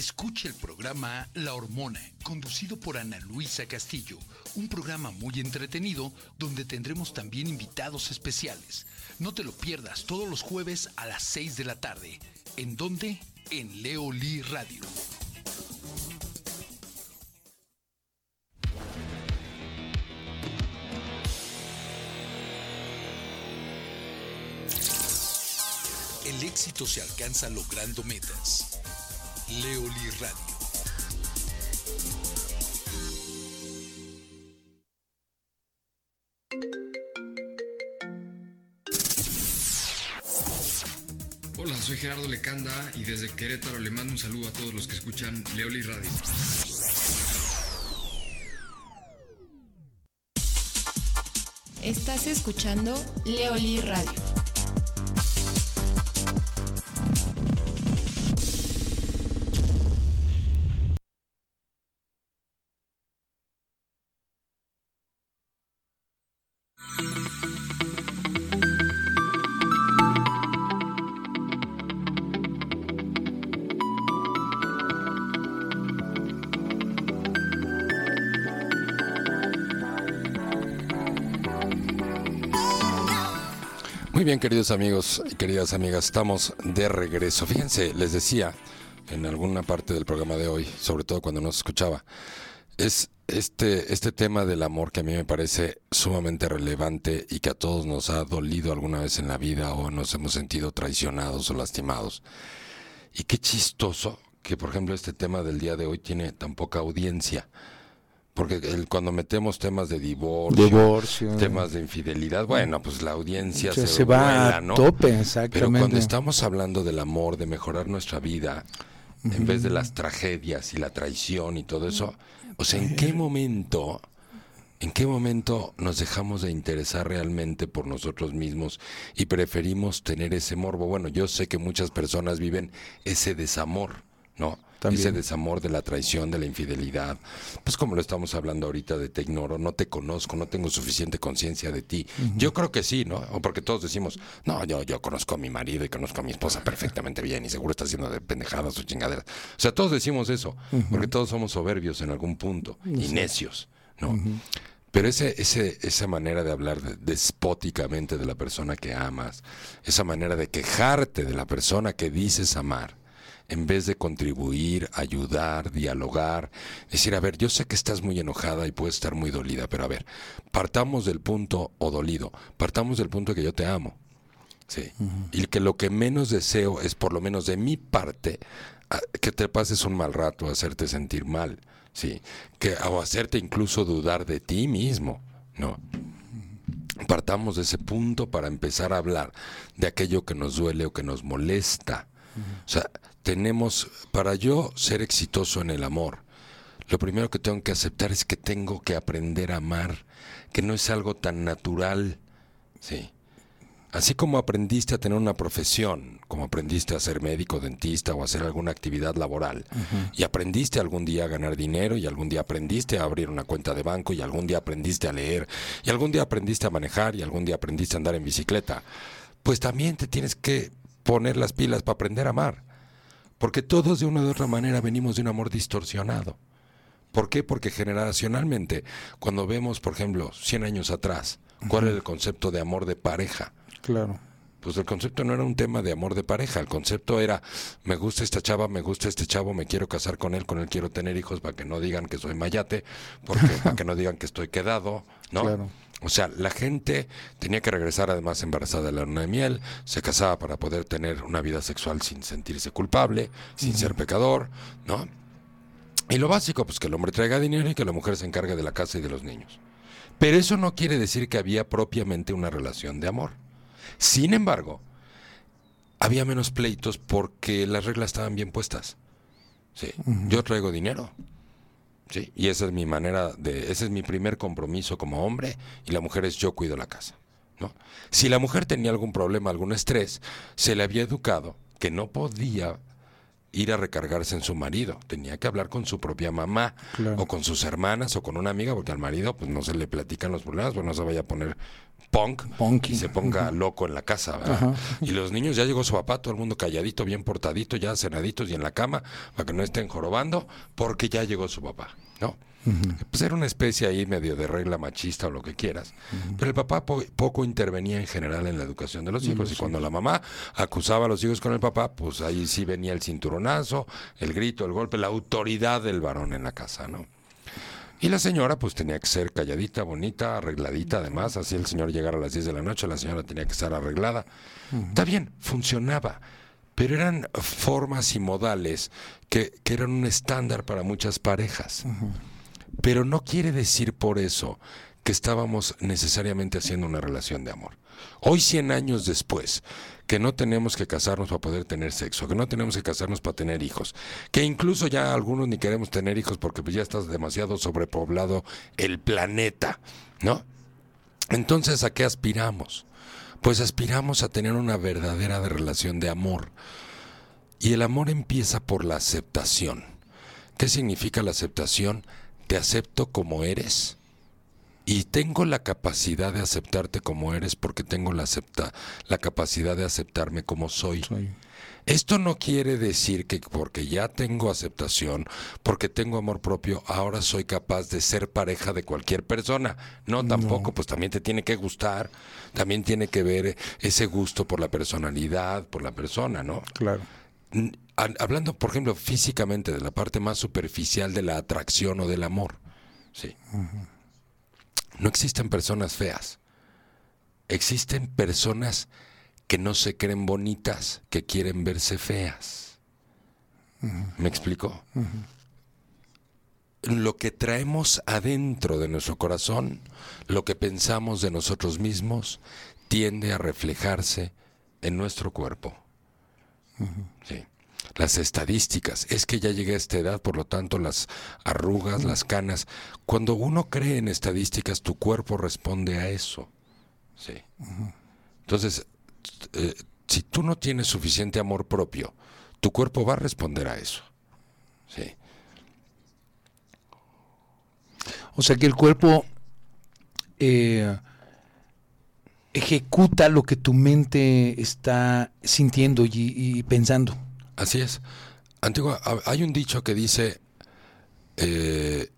Escuche el programa La Hormona, conducido por Ana Luisa Castillo, un programa muy entretenido donde tendremos también invitados especiales. No te lo pierdas todos los jueves a las 6 de la tarde. ¿En dónde? En Leoli Radio. El éxito se alcanza logrando metas. Leoli Radio. Hola, soy Gerardo Lecanda y desde Querétaro le mando un saludo a todos los que escuchan Leoli Radio. Estás escuchando Leoli Radio. Bien, queridos amigos y queridas amigas, estamos de regreso. Fíjense, les decía en alguna parte del programa de hoy, sobre todo cuando nos escuchaba, es este, este tema del amor que a mí me parece sumamente relevante y que a todos nos ha dolido alguna vez en la vida o nos hemos sentido traicionados o lastimados. Y qué chistoso que, por ejemplo, este tema del día de hoy tiene tan poca audiencia. Porque el, cuando metemos temas de divorcio, Divorcio. temas de infidelidad, bueno, pues la audiencia se, se, va vuela, a ¿no? tope, Pero exactamente. cuando estamos hablando del amor, de mejorar nuestra vida, en vez de las tragedias y la traición y todo eso, o sea, ¿en qué momento, en qué momento nos dejamos de interesar realmente por nosotros mismos y preferimos tener ese morbo? Bueno, yo sé que muchas personas viven ese desamor, ¿no? También. Ese desamor de la traición, de la infidelidad. Pues como lo estamos hablando ahorita de te ignoro, no te conozco, no tengo suficiente conciencia de ti. Yo creo que sí, ¿no? O porque todos decimos, no, yo, yo conozco a mi marido y conozco a mi esposa perfectamente bien y seguro está haciendo de pendejadas o chingaderas. O sea, todos decimos eso, porque todos somos soberbios en algún punto y necios, ¿no? Pero ese, ese, esa manera de hablar de- despóticamente de la persona que amas, esa manera de quejarte de la persona que dices amar, en vez de contribuir, ayudar, dialogar, decir, a ver, yo sé que estás muy enojada y puedes estar muy dolida, pero a ver, partamos del punto, o dolido, partamos del punto de que yo te amo. Sí. Y que lo que menos deseo es, por lo menos de mi parte, que te pases un mal rato, hacerte sentir mal, sí. Que, o hacerte incluso dudar de ti mismo, ¿no? Partamos de ese punto para empezar a hablar de aquello que nos duele o que nos molesta. O sea, tenemos, para yo ser exitoso en el amor, lo primero que tengo que aceptar es que tengo que aprender a amar, que no es algo tan natural, sí. Así como aprendiste a tener una profesión, como aprendiste a ser médico, dentista o a hacer alguna actividad laboral, y aprendiste algún día a ganar dinero, y algún día aprendiste a abrir una cuenta de banco, y algún día aprendiste a leer, y algún día aprendiste a manejar, y algún día aprendiste a andar en bicicleta, pues también te tienes que poner las pilas para aprender a amar. Porque todos de una u otra manera venimos de un amor distorsionado. ¿Por qué? Porque generacionalmente, cuando vemos, por ejemplo, 100 años atrás, ¿cuál era el concepto de amor de pareja? Claro. Pues el concepto no era un tema de amor de pareja, el concepto era, me gusta esta chava, me gusta este chavo, me quiero casar con él, con él quiero tener hijos para que no digan que soy mayate, porque para que no digan que estoy quedado, ¿no? Claro. O sea, la gente tenía que regresar además embarazada de la luna de miel, se casaba para poder tener una vida sexual sin sentirse culpable, sin ser pecador, ¿no? Y lo básico, pues que el hombre traiga dinero y que la mujer se encargue de la casa y de los niños. Pero eso no quiere decir que había propiamente una relación de amor. Sin embargo, había menos pleitos porque las reglas estaban bien puestas. Sí, yo traigo dinero. Sí, y esa es mi manera de, ese es mi primer compromiso como hombre y la mujer es yo cuido la casa, ¿no? Si la mujer tenía algún problema, algún estrés, se le había educado que no podía ir a recargarse en su marido, tenía que hablar con su propia mamá Claro. o con sus hermanas o con una amiga porque al marido pues no se le platican los problemas, pues no se vaya a poner punk Punky. y se ponga loco en la casa, ¿verdad? Y los niños ya llegó su papá, todo el mundo calladito, bien portadito, ya cenaditos y en la cama, para que no estén jorobando, porque ya llegó su papá, ¿no? Pues era una especie ahí medio de regla machista o lo que quieras. Pero el papá po- poco intervenía en general en la educación de los hijos. Y cuando la mamá acusaba a los hijos con el papá, pues ahí sí venía el cinturonazo, el grito, el golpe, la autoridad del varón en la casa, ¿no? Y la señora pues tenía que ser calladita, bonita, arregladita además, así el señor llegara a las 10 de la noche, la señora tenía que estar arreglada. Está bien, funcionaba, pero eran formas y modales que, que eran un estándar para muchas parejas. Pero no quiere decir por eso que estábamos necesariamente haciendo una relación de amor. Hoy, 100 años después, que no tenemos que casarnos para poder tener sexo, que no tenemos que casarnos para tener hijos, que incluso ya algunos ni queremos tener hijos porque pues ya está demasiado sobrepoblado el planeta, ¿no? Entonces, ¿a qué aspiramos? Pues aspiramos a tener una verdadera relación de amor. Y el amor empieza por la aceptación. ¿Qué significa la aceptación? Te acepto como eres y tengo la capacidad de aceptarte como eres porque tengo la, acepta, la capacidad de aceptarme como soy. Soy. Esto no quiere decir que porque ya tengo aceptación, porque tengo amor propio, ahora soy capaz de ser pareja de cualquier persona. No, tampoco, pues también te tiene que gustar, también tiene que ver ese gusto por la personalidad, por la persona, ¿no? Claro. Hablando, por ejemplo, físicamente de la parte más superficial de la atracción o del amor, sí. No existen personas feas. Existen personas que no se creen bonitas, que quieren verse feas. ¿Me explico? Lo que traemos adentro de nuestro corazón, lo que pensamos de nosotros mismos, tiende a reflejarse en nuestro cuerpo. Sí. Las estadísticas, es que ya llegué a esta edad, por lo tanto las arrugas, las canas. Cuando uno cree en estadísticas, tu cuerpo responde a eso. Sí. Entonces, eh, si tú no tienes suficiente amor propio, tu cuerpo va a responder a eso. Sí. O sea que el cuerpo eh, ejecuta lo que tu mente está sintiendo y, y pensando. Así es. Antigua, ha- hay un dicho que dice, eh,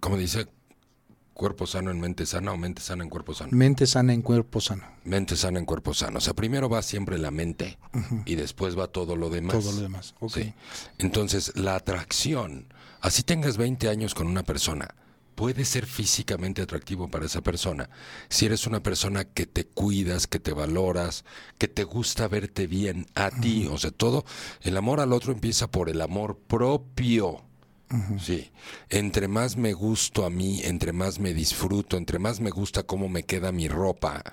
¿cómo dice? Cuerpo sano en mente sana o mente sana en cuerpo sano. Mente sana en cuerpo sano. Mente sana en cuerpo sano. O sea, primero va siempre la mente y después va todo lo demás. Todo lo demás. Ok. Sí. Entonces, la atracción, así tengas 20 años con una persona, puede ser físicamente atractivo para esa persona. Si eres una persona que te cuidas, que te valoras, que te gusta verte bien a ti, o sea, todo, el amor al otro empieza por el amor propio. Sí, entre más me gusto a mí, entre más me disfruto, entre más me gusta cómo me queda mi ropa,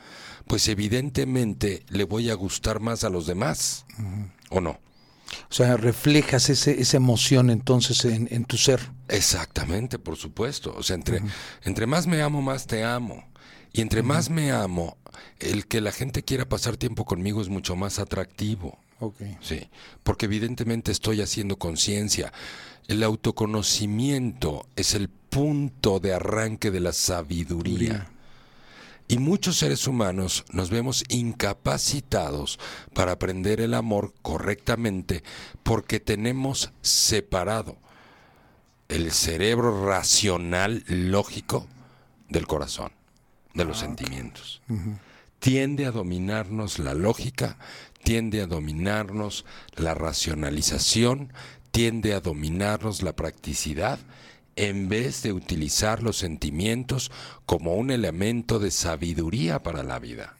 pues evidentemente le voy a gustar más a los demás, ¿o no? O sea, reflejas ese, esa emoción entonces en, en tu ser. Exactamente, por supuesto. O sea, entre, entre más me amo, más te amo. Y entre más me amo, el que la gente quiera pasar tiempo conmigo es mucho más atractivo. Ok. Sí, porque evidentemente estoy haciendo conciencia. El autoconocimiento es el punto de arranque de la sabiduría. Y muchos seres humanos nos vemos incapacitados para aprender el amor correctamente porque tenemos separado el cerebro racional lógico del corazón, de los sentimientos. Tiende a dominarnos la lógica, tiende a dominarnos la racionalización, tiende a dominarnos la practicidad en vez de utilizar los sentimientos como un elemento de sabiduría para la vida.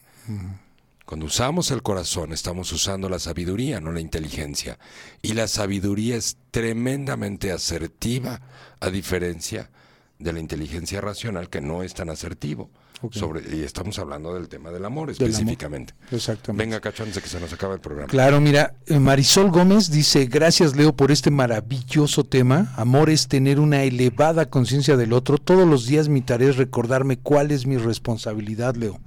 Cuando usamos el corazón estamos usando la sabiduría, no la inteligencia. Y la sabiduría es tremendamente asertiva, a diferencia de la inteligencia racional que no es tan asertivo. Sobre, y estamos hablando del tema del amor Del amor. específicamente. Exactamente. Venga, Cacho, antes de que se nos acabe el programa. Claro, mira, eh, Marisol Gómez dice, gracias Leo por este maravilloso tema. Amor es tener una elevada conciencia del otro. Todos los días mi tarea es recordarme cuál es mi responsabilidad, Leo.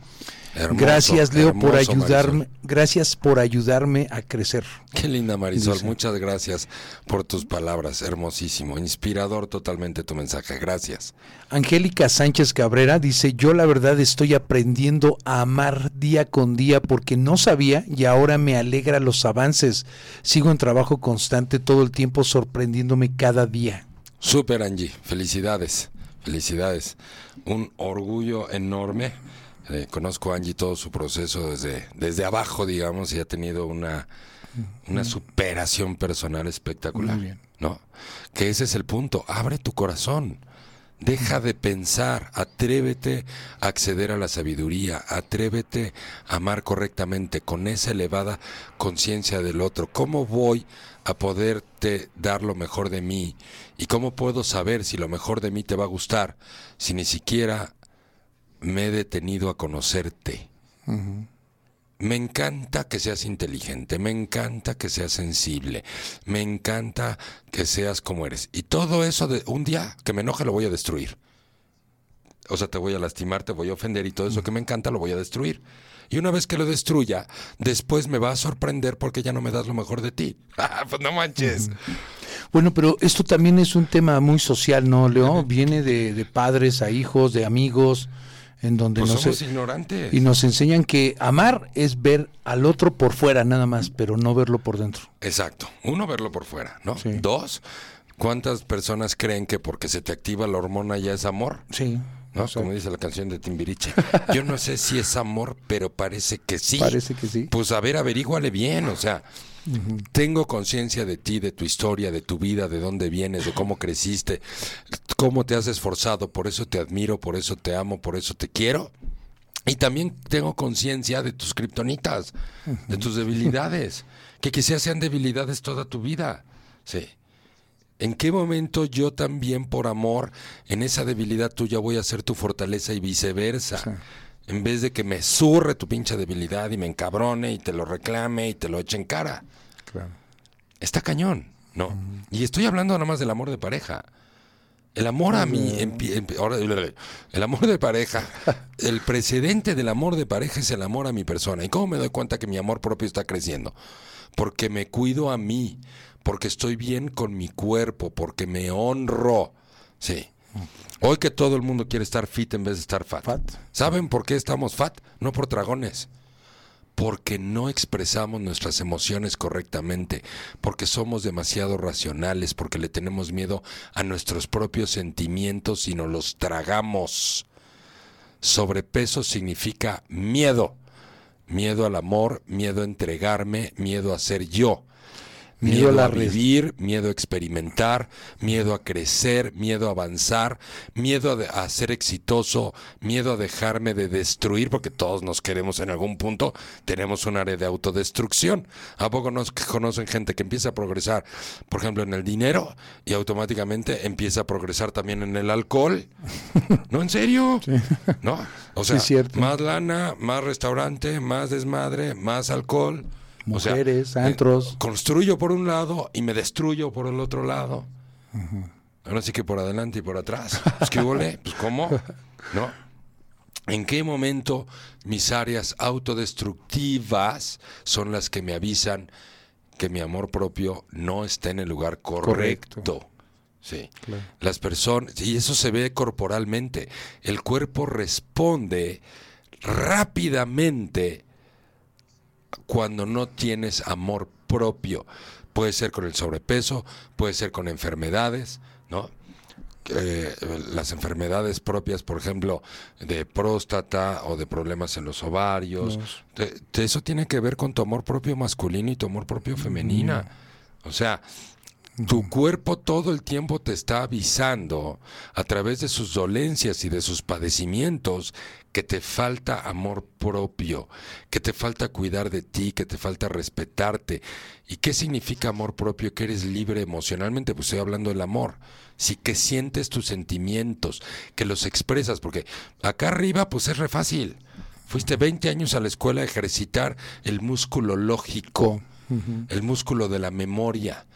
Hermoso, gracias Leo por ayudarme, Marisol. gracias por ayudarme a crecer. Qué linda Marisol, Dice. muchas gracias por tus palabras, hermosísimo, inspirador totalmente tu mensaje, gracias. Angélica Sánchez Cabrera dice, yo la verdad estoy aprendiendo a amar día con día porque no sabía y ahora me alegra los avances. Sigo en trabajo constante todo el tiempo sorprendiéndome cada día. Super Angie, felicidades, felicidades. Un orgullo enorme. Eh, conozco a Angie todo su proceso desde, desde abajo, digamos, y ha tenido una, una superación personal espectacular. Muy bien. ¿No? Que ese es el punto. Abre tu corazón. Deja de pensar, atrévete a acceder a la sabiduría, atrévete a amar correctamente con esa elevada conciencia del otro. ¿Cómo voy a poderte dar lo mejor de mí? ¿Y cómo puedo saber si lo mejor de mí te va a gustar si ni siquiera me he detenido a conocerte? Me encanta que seas inteligente, me encanta que seas sensible, me encanta que seas como eres. Y todo eso de un día que me enoje lo voy a destruir. O sea, te voy a lastimar, te voy a ofender y todo eso que me encanta lo voy a destruir. Y una vez que lo destruya, después me va a sorprender porque ya no me das lo mejor de ti. Ah, pues no manches. Bueno, pero esto también es un tema muy social, ¿no, Leo? Viene de, de padres a hijos, de amigos. En donde Pues nos, somos ignorantes. y nos enseñan que amar es ver al otro por fuera nada más, pero no verlo por dentro. Exacto. Uno, verlo por fuera, ¿no? Sí. Dos, ¿cuántas personas creen que porque se te activa la hormona ya es amor? Sí. ¿No? Exacto. Como dice la canción de Timbiriche. Yo no sé si es amor, pero parece que sí. Parece que sí. Pues a ver, averíguale bien, o sea, tengo conciencia de ti, de tu historia, de tu vida, de dónde vienes, de cómo creciste, cómo te has esforzado, por eso te admiro, por eso te amo, por eso te quiero. Y también tengo conciencia de tus kriptonitas, de tus debilidades, que quizás sean debilidades toda tu vida. Sí. ¿En qué momento yo también por amor, en esa debilidad tuya voy a ser tu fortaleza y viceversa? En vez de que me surre tu pinche debilidad y me encabrone y te lo reclame y te lo eche en cara. Claro. Está cañón, ¿no? Y estoy hablando nada más del amor de pareja. El amor a mí, el amor de pareja, el precedente del amor de pareja es el amor a mi persona. ¿Y cómo me doy cuenta que mi amor propio está creciendo? Porque me cuido a mí, porque estoy bien con mi cuerpo, porque me honro. Sí. Hoy que todo el mundo quiere estar fit en vez de estar fat. Fat. ¿Saben por qué estamos fat? No por dragones porque no expresamos nuestras emociones correctamente, porque somos demasiado racionales, porque le tenemos miedo a nuestros propios sentimientos y nos los tragamos. Sobrepeso significa miedo. Miedo al amor, miedo a entregarme, miedo a ser yo. Miedo Miedo, a vivir, miedo a experimentar, miedo a crecer, miedo a avanzar, miedo a, ser exitoso, miedo a dejarme de destruir, porque todos nos queremos en algún punto, tenemos un área de autodestrucción. ¿A poco nos conocen gente que empieza a progresar, por ejemplo, en el dinero y automáticamente empieza a progresar también en el alcohol? ¿No, en serio? ¿No? O Sí, sea, más lana, más restaurante, más desmadre, más alcohol. O sea, Mujeres, eh, antros. construyo por un lado y me destruyo por el otro lado. Ahora sí que por adelante y por atrás. Pues qué pues cómo, ¿no? ¿En qué momento mis áreas autodestructivas son las que me avisan que mi amor propio no está en el lugar correcto? Correcto. Sí. Claro. Las personas, y eso se ve corporalmente. El cuerpo responde rápidamente cuando no tienes amor propio. Puede ser con el sobrepeso, puede ser con enfermedades, ¿no? Eh, las enfermedades propias, por ejemplo, de próstata o de problemas en los ovarios. Te- te- eso tiene que ver con tu amor propio masculino y tu amor propio femenina. O sea, tu cuerpo todo el tiempo te está avisando a través de sus dolencias y de sus padecimientos que te falta amor propio, que te falta cuidar de ti, que te falta respetarte. ¿Y qué significa amor propio? Que eres libre emocionalmente, pues estoy hablando del amor. Sí, que sientes tus sentimientos, que los expresas, porque acá arriba pues es re fácil. Fuiste 20 años a la escuela a ejercitar el músculo lógico, el músculo de la memoria,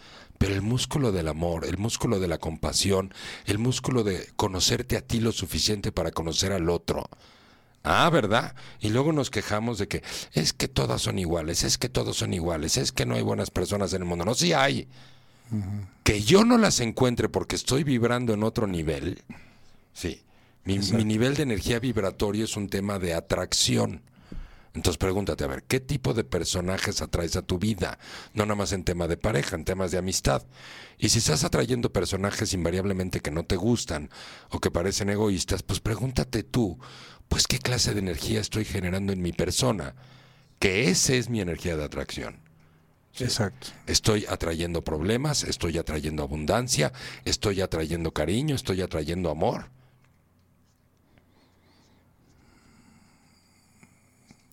pero el músculo del amor, el músculo de la compasión, el músculo de conocerte a ti lo suficiente para conocer al otro. Ah, ¿verdad? Y luego nos quejamos de que es que todas son iguales, es que todos son iguales, es que no hay buenas personas en el mundo. No, sí hay. Que yo no las encuentre porque estoy vibrando en otro nivel. Sí. Mi, mi nivel de energía vibratorio es un tema de atracción. Entonces pregúntate, a ver, ¿qué tipo de personajes atraes a tu vida? No nada más en tema de pareja, en temas de amistad. Y si estás atrayendo personajes invariablemente que no te gustan o que parecen egoístas, pues pregúntate tú, pues qué clase de energía estoy generando en mi persona, que esa es mi energía de atracción. Exacto. Estoy atrayendo problemas, estoy atrayendo abundancia, estoy atrayendo cariño, estoy atrayendo amor.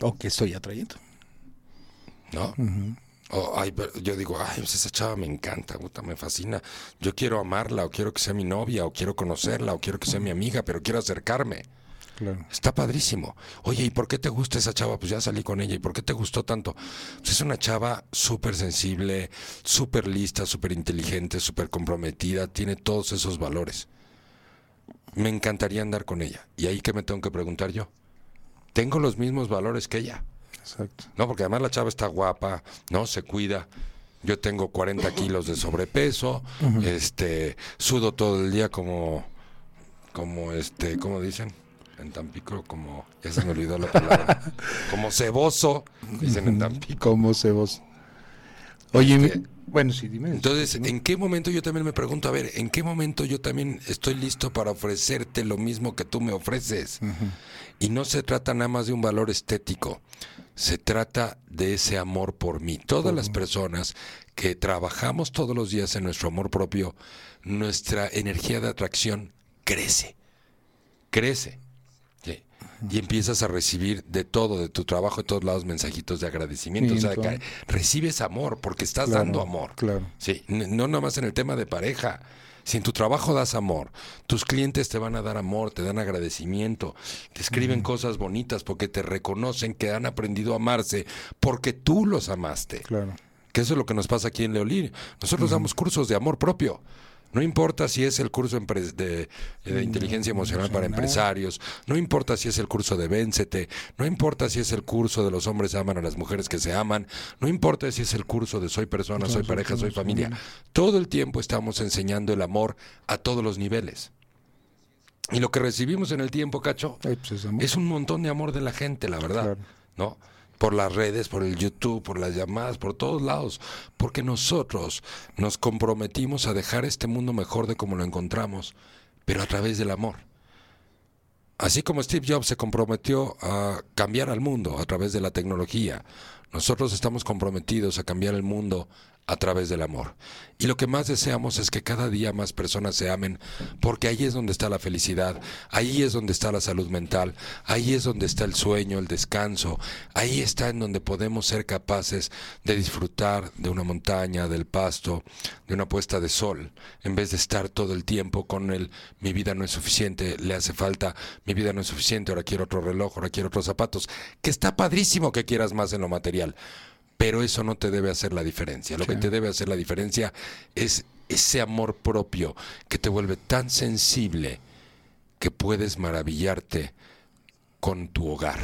¿O qué estoy atrayendo? ¿no? O, ay, pero yo digo, ay, pues esa chava me encanta, puta, me fascina. Yo quiero amarla, o quiero que sea mi novia, o quiero conocerla, o quiero que sea mi amiga, pero quiero acercarme. Claro. Está padrísimo. Oye, ¿y por qué te gusta esa chava? Pues ya salí con ella. ¿Y por qué te gustó tanto? Pues es una chava súper sensible, súper lista, súper inteligente, súper comprometida, tiene todos esos valores. Me encantaría andar con ella. ¿Y ahí qué me tengo que preguntar yo? ¿Tengo los mismos valores que ella? Exacto. No, porque además la chava está guapa, ¿no? Se cuida. Yo tengo 40 kilos de sobrepeso, este, sudo todo el día como, como este, ¿cómo dicen? en Tampico como, ya se me olvidó la palabra, como ceboso, dicen en Tampico. Como cebos. Oye, Este, bueno, sí, dime. Entonces, ¿en qué momento yo también me pregunto, a ver, ¿en qué momento yo también estoy listo para ofrecerte lo mismo que tú me ofreces? Y no se trata nada más de un valor estético, se trata de ese amor por mí. Todas las personas que trabajamos todos los días en nuestro amor propio, nuestra energía de atracción crece, crece. Y empiezas a recibir de todo, de tu trabajo, de todos lados, mensajitos de agradecimiento. O sea, que recibes amor porque estás Claro, dando amor. claro. Sí, no nada más en el tema de pareja. Si en tu trabajo das amor, tus clientes te van a dar amor, te dan agradecimiento, te escriben cosas bonitas porque te reconocen que han aprendido a amarse porque tú los amaste. Claro. Que eso es lo que nos pasa aquí en Leolir. Nosotros damos cursos de amor propio. No importa si es el curso empre- de, de inteligencia emocional para empresarios, no importa si es el curso de Véncete, no importa si es el curso de los hombres aman a las mujeres que se aman, no importa si es el curso de soy persona, soy pareja, soy familia. Todo el tiempo estamos enseñando el amor a todos los niveles. Y lo que recibimos en el tiempo, Cacho, pues es un montón de amor de la gente, la verdad. ¿No? Por las redes, por el YouTube, por las llamadas, por todos lados. Porque nosotros nos comprometimos a dejar este mundo mejor de como lo encontramos, pero a través del amor. Así como Steve Jobs se comprometió a cambiar al mundo a través de la tecnología, nosotros estamos comprometidos a cambiar el mundo a través del amor. Y lo que más deseamos es que cada día más personas se amen, porque ahí es donde está la felicidad, ahí es donde está la salud mental, ahí es donde está el sueño, el descanso, ahí está en donde podemos ser capaces de disfrutar de una montaña, del pasto, de una puesta de sol, en vez de estar todo el tiempo con el mi vida no es suficiente, le hace falta, mi vida no es suficiente, ahora quiero otro reloj, ahora quiero otros zapatos, que está padrísimo que quieras más en lo material, pero eso no te debe hacer la diferencia. Lo que te debe hacer la diferencia es ese amor propio que te vuelve tan sensible que puedes maravillarte con tu hogar,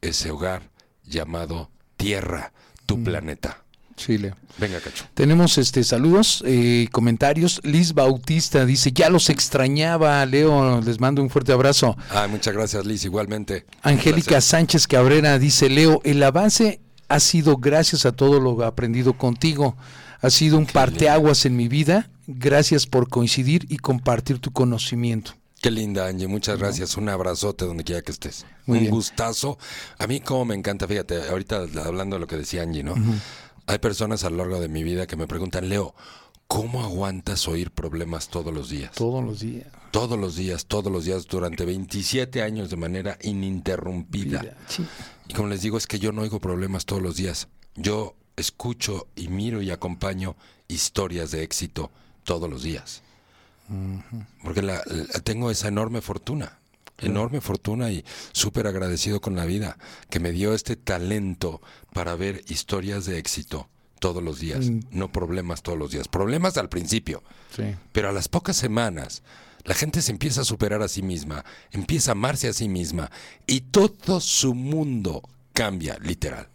ese hogar llamado Tierra, tu planeta. Sí, Leo. Venga, Cacho. Tenemos este saludos, eh, comentarios. Liz Bautista dice, ya los extrañaba, Leo, les mando un fuerte abrazo. Ah, muchas gracias, Liz, igualmente. Angélica. Sánchez Cabrera dice, Leo, el avance ha sido gracias a todo lo aprendido contigo. Ha sido un parteaguas en mi vida. Gracias por coincidir y compartir tu conocimiento. Qué linda, Angie. Muchas gracias. Un abrazote donde quiera que estés. Muy un bien. gustazo. A mí como me encanta, fíjate, ahorita hablando de lo que decía Angie, ¿no? Hay personas a lo largo de mi vida que me preguntan, Leo, ¿cómo aguantas oír problemas todos los días? Todos los días. Todos los días, todos los días, durante 27 años de manera ininterrumpida. Sí. Y como les digo, es que yo no oigo problemas todos los días. Yo escucho y miro y acompaño historias de éxito todos los días. Porque la, la- tengo esa enorme fortuna, enorme fortuna y súper agradecido con la vida, que me dio este talento para ver historias de éxito todos los días, no problemas todos los días. Problemas al principio, Sí. pero a las pocas semanas la gente se empieza a superar a sí misma, empieza a amarse a sí misma y todo su mundo cambia, literal.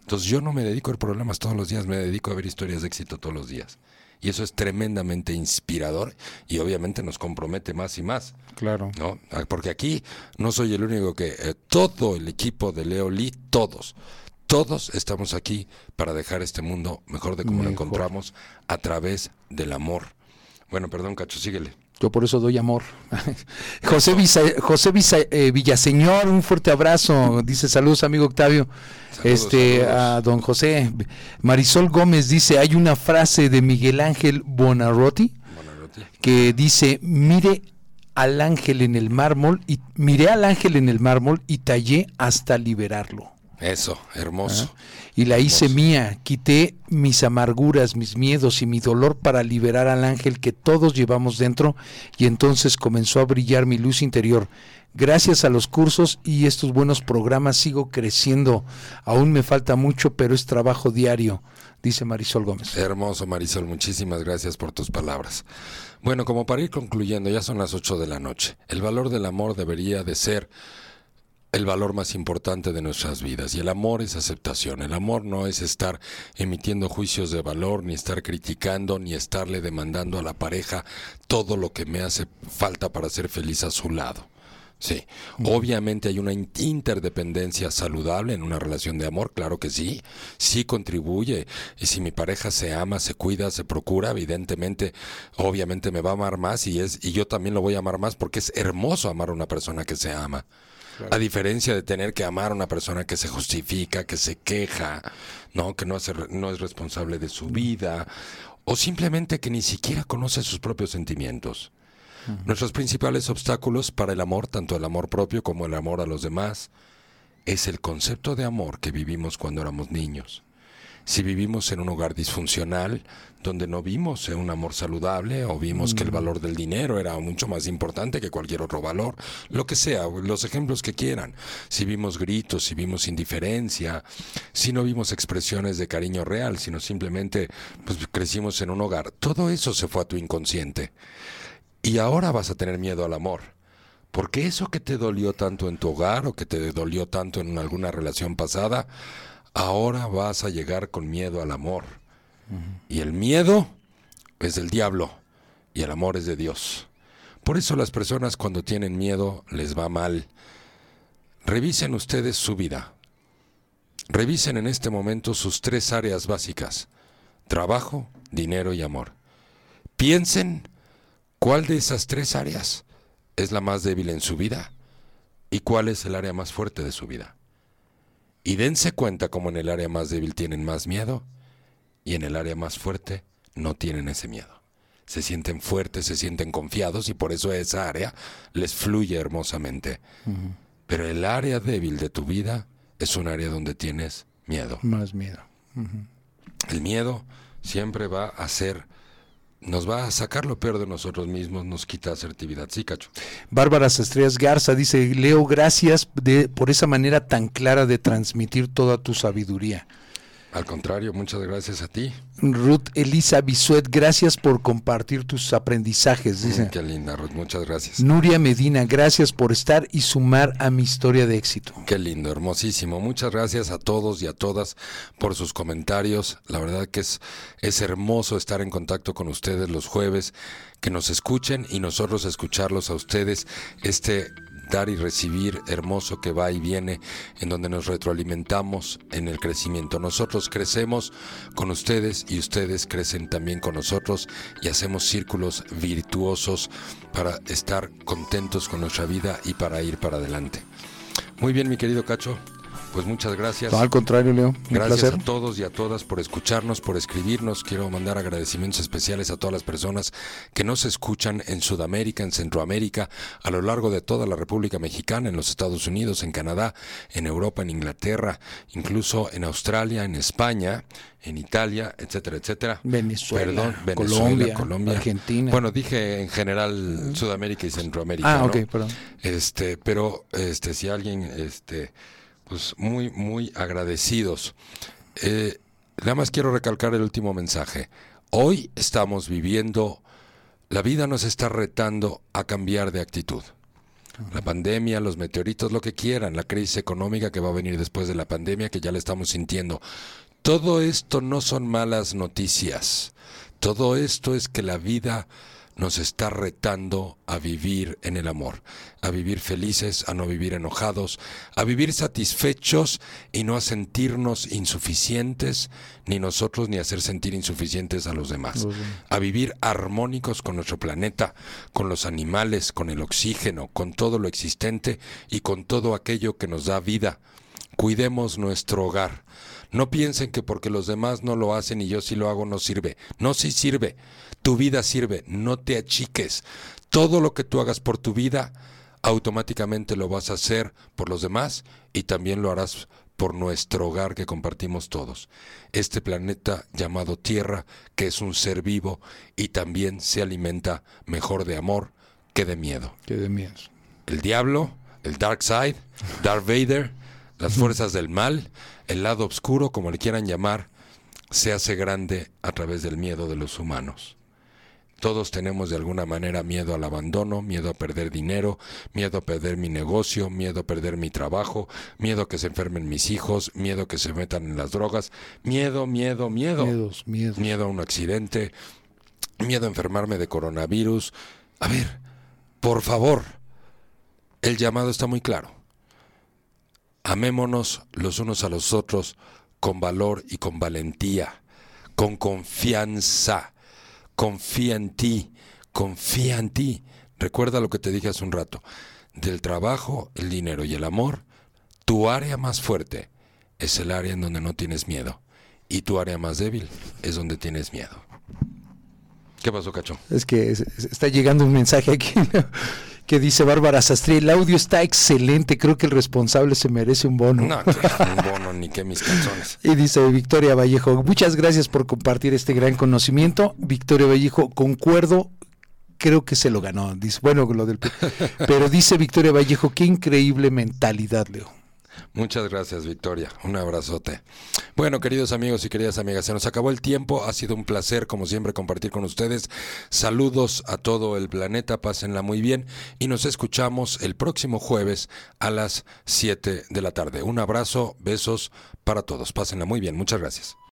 Entonces yo no me dedico a ver problemas todos los días, me dedico a ver historias de éxito todos los días. Y eso es tremendamente inspirador y obviamente nos compromete más y más. Claro. ¿no? Ah, Porque aquí no soy el único que eh, todo el equipo de Leo Lee, todos, todos estamos aquí para dejar este mundo mejor de como lo encontramos a través del amor. Bueno, perdón, Cacho, síguele. Yo por eso doy amor. José, Visa- José Visa- eh, Villaseñor, un fuerte abrazo. Dice saludos, amigo Octavio. Saludos, este saludos. a don José. Marisol Gómez dice, hay una frase de Miguel Ángel Bonarotti que dice, mire al ángel en el mármol y miré al ángel en el mármol y tallé hasta liberarlo. Eso, hermoso. Y la hice mía, quité mis amarguras, mis miedos y mi dolor para liberar al ángel que todos llevamos dentro y entonces comenzó a brillar mi luz interior. Gracias a los cursos y estos buenos programas sigo creciendo. Aún me falta mucho, pero es trabajo diario, dice Marisol Gómez. Hermoso, Marisol, muchísimas gracias por tus palabras. Bueno, como para ir concluyendo, ya son las 8 de la noche. El valor del amor debería de ser el valor más importante de nuestras vidas. Y el amor es aceptación. El amor no es estar emitiendo juicios de valor, ni estar criticando, ni estarle demandando a la pareja todo lo que me hace falta para ser feliz a su lado. Sí, obviamente hay una in- interdependencia saludable en una relación de amor, claro que sí, sí contribuye. Y si mi pareja se ama, se cuida, se procura, evidentemente, obviamente me va a amar más y es y yo también lo voy a amar más porque es hermoso amar a una persona que se ama. A diferencia de tener que amar a una persona que se justifica, que se queja, no, que no, hace no es responsable de su vida, o simplemente que ni siquiera conoce sus propios sentimientos. Nuestros principales obstáculos para el amor, tanto el amor propio como el amor a los demás, es el concepto de amor que vivimos cuando éramos niños. Si vivimos en un hogar disfuncional, donde no vimos eh, un amor saludable o vimos que el valor del dinero era mucho más importante que cualquier otro valor, lo que sea, los ejemplos que quieran. Si vimos gritos, si vimos indiferencia, si no vimos expresiones de cariño real, sino simplemente pues, crecimos en un hogar, todo eso se fue a tu inconsciente. Y ahora vas a tener miedo al amor. Porque eso que te dolió tanto en tu hogar o que te dolió tanto en alguna relación pasada, ahora vas a llegar con miedo al amor. Y el miedo es del diablo y el amor es de Dios. Por eso las personas cuando tienen miedo les va mal. Revisen ustedes su vida. Revisen en este momento sus tres áreas básicas. Trabajo, dinero y amor. Piensen cuál de esas tres áreas es la más débil en su vida y cuál es el área más fuerte de su vida. Y dense cuenta cómo en el área más débil tienen más miedo y en el área más fuerte no tienen ese miedo. Se sienten fuertes, se sienten confiados y por eso esa área les fluye hermosamente. Pero el área débil de tu vida es un área donde tienes miedo. Más miedo. El miedo siempre va a ser, nos va a sacar lo peor de nosotros mismos, nos quita asertividad. Sí, Cacho. Bárbara Sastreas Garza dice, Leo, gracias de, por esa manera tan clara de transmitir toda tu sabiduría. Al contrario, muchas gracias a ti. Ruth Elisa Bisuet, gracias por compartir tus aprendizajes, dice. Mm, Qué linda, Ruth. Muchas gracias. Nuria Medina, gracias por estar y sumar a mi historia de éxito. Qué lindo, hermosísimo. Muchas gracias a todos y a todas por sus comentarios. La verdad que es, es hermoso estar en contacto con ustedes los jueves, que nos escuchen y nosotros escucharlos a ustedes. Este dar y recibir hermoso que va y viene, en donde nos retroalimentamos en el crecimiento. Nosotros crecemos con ustedes y ustedes crecen también con nosotros y hacemos círculos virtuosos para estar contentos con nuestra vida y para ir para adelante. Muy bien, mi querido Cacho. Pues muchas gracias. No, al contrario, Leo, un Gracias placer. a todos y a todas por escucharnos, por escribirnos. Quiero mandar agradecimientos especiales a todas las personas que nos escuchan en Sudamérica, en Centroamérica, a lo largo de toda la República Mexicana, en los Estados Unidos, en Canadá, en Europa, en Inglaterra, incluso en Australia, en España, en Italia, etcétera, etcétera. Venezuela, Perdón, Venezuela, Colombia, Colombia, Argentina. Bueno, dije en general Sudamérica y Centroamérica. Ah, ¿no? ok, perdón. Este, pero este, si alguien, este, pues muy, muy agradecidos. Eh, nada más quiero recalcar el último mensaje. Hoy estamos viviendo, la vida nos está retando a cambiar de actitud. La pandemia, los meteoritos, lo que quieran, la crisis económica que va a venir después de la pandemia, que ya la estamos sintiendo. Todo esto no son malas noticias. Todo esto es que la vida nos está retando a vivir en el amor, a vivir felices, a no vivir enojados, a vivir satisfechos y no a sentirnos insuficientes, ni nosotros ni a hacer sentir insuficientes a los demás, a vivir armónicos con nuestro planeta, con los animales, con el oxígeno, con todo lo existente y con todo aquello que nos da vida. Cuidemos nuestro hogar. No piensen que porque los demás no lo hacen y yo sí lo hago no sirve. No, sí sirve. Tu vida sirve. No te achiques. Todo lo que tú hagas por tu vida, automáticamente lo vas a hacer por los demás y también lo harás por nuestro hogar que compartimos todos. Este planeta llamado Tierra, que es un ser vivo y también se alimenta mejor de amor que de miedo Qué de miedo. el diablo, el dark side, Darth Vader, las fuerzas del mal, el lado oscuro, como le quieran llamar, se hace grande a través del miedo de los humanos. Todos tenemos de alguna manera miedo al abandono, miedo a perder dinero, miedo a perder mi negocio, miedo a perder mi trabajo, miedo a que se enfermen mis hijos, miedo a que se metan en las drogas, miedo, miedo, miedo Miedos, miedos. miedo a un accidente, miedo a enfermarme de coronavirus. A ver, por favor, el llamado está muy claro. Amémonos los unos a los otros con valor y con valentía, con confianza. Confía en ti, confía en ti. Recuerda lo que te dije hace un rato. Del trabajo, el dinero y el amor, tu área más fuerte es el área en donde no tienes miedo. Y tu área más débil es donde tienes miedo. ¿Qué pasó, Cacho? Es que es- es- está llegando un mensaje aquí. Que dice Bárbara Sastri, el audio está excelente, creo que el responsable se merece un bono. No, un bono ni que mis calzones. Y dice Victoria Vallejo, muchas gracias por compartir este gran conocimiento. Victoria Vallejo, concuerdo, creo que se lo ganó. Dice, bueno, lo del... Pero dice Victoria Vallejo, qué increíble mentalidad, Leo. Muchas gracias, Victoria. Un abrazote. Bueno, queridos amigos y queridas amigas, se nos acabó el tiempo. Ha sido un placer, como siempre, compartir con ustedes. Saludos a todo el planeta, pásenla muy bien y nos escuchamos el próximo jueves a las 7 de la tarde. Un abrazo, besos para todos. Pásenla muy bien. Muchas gracias.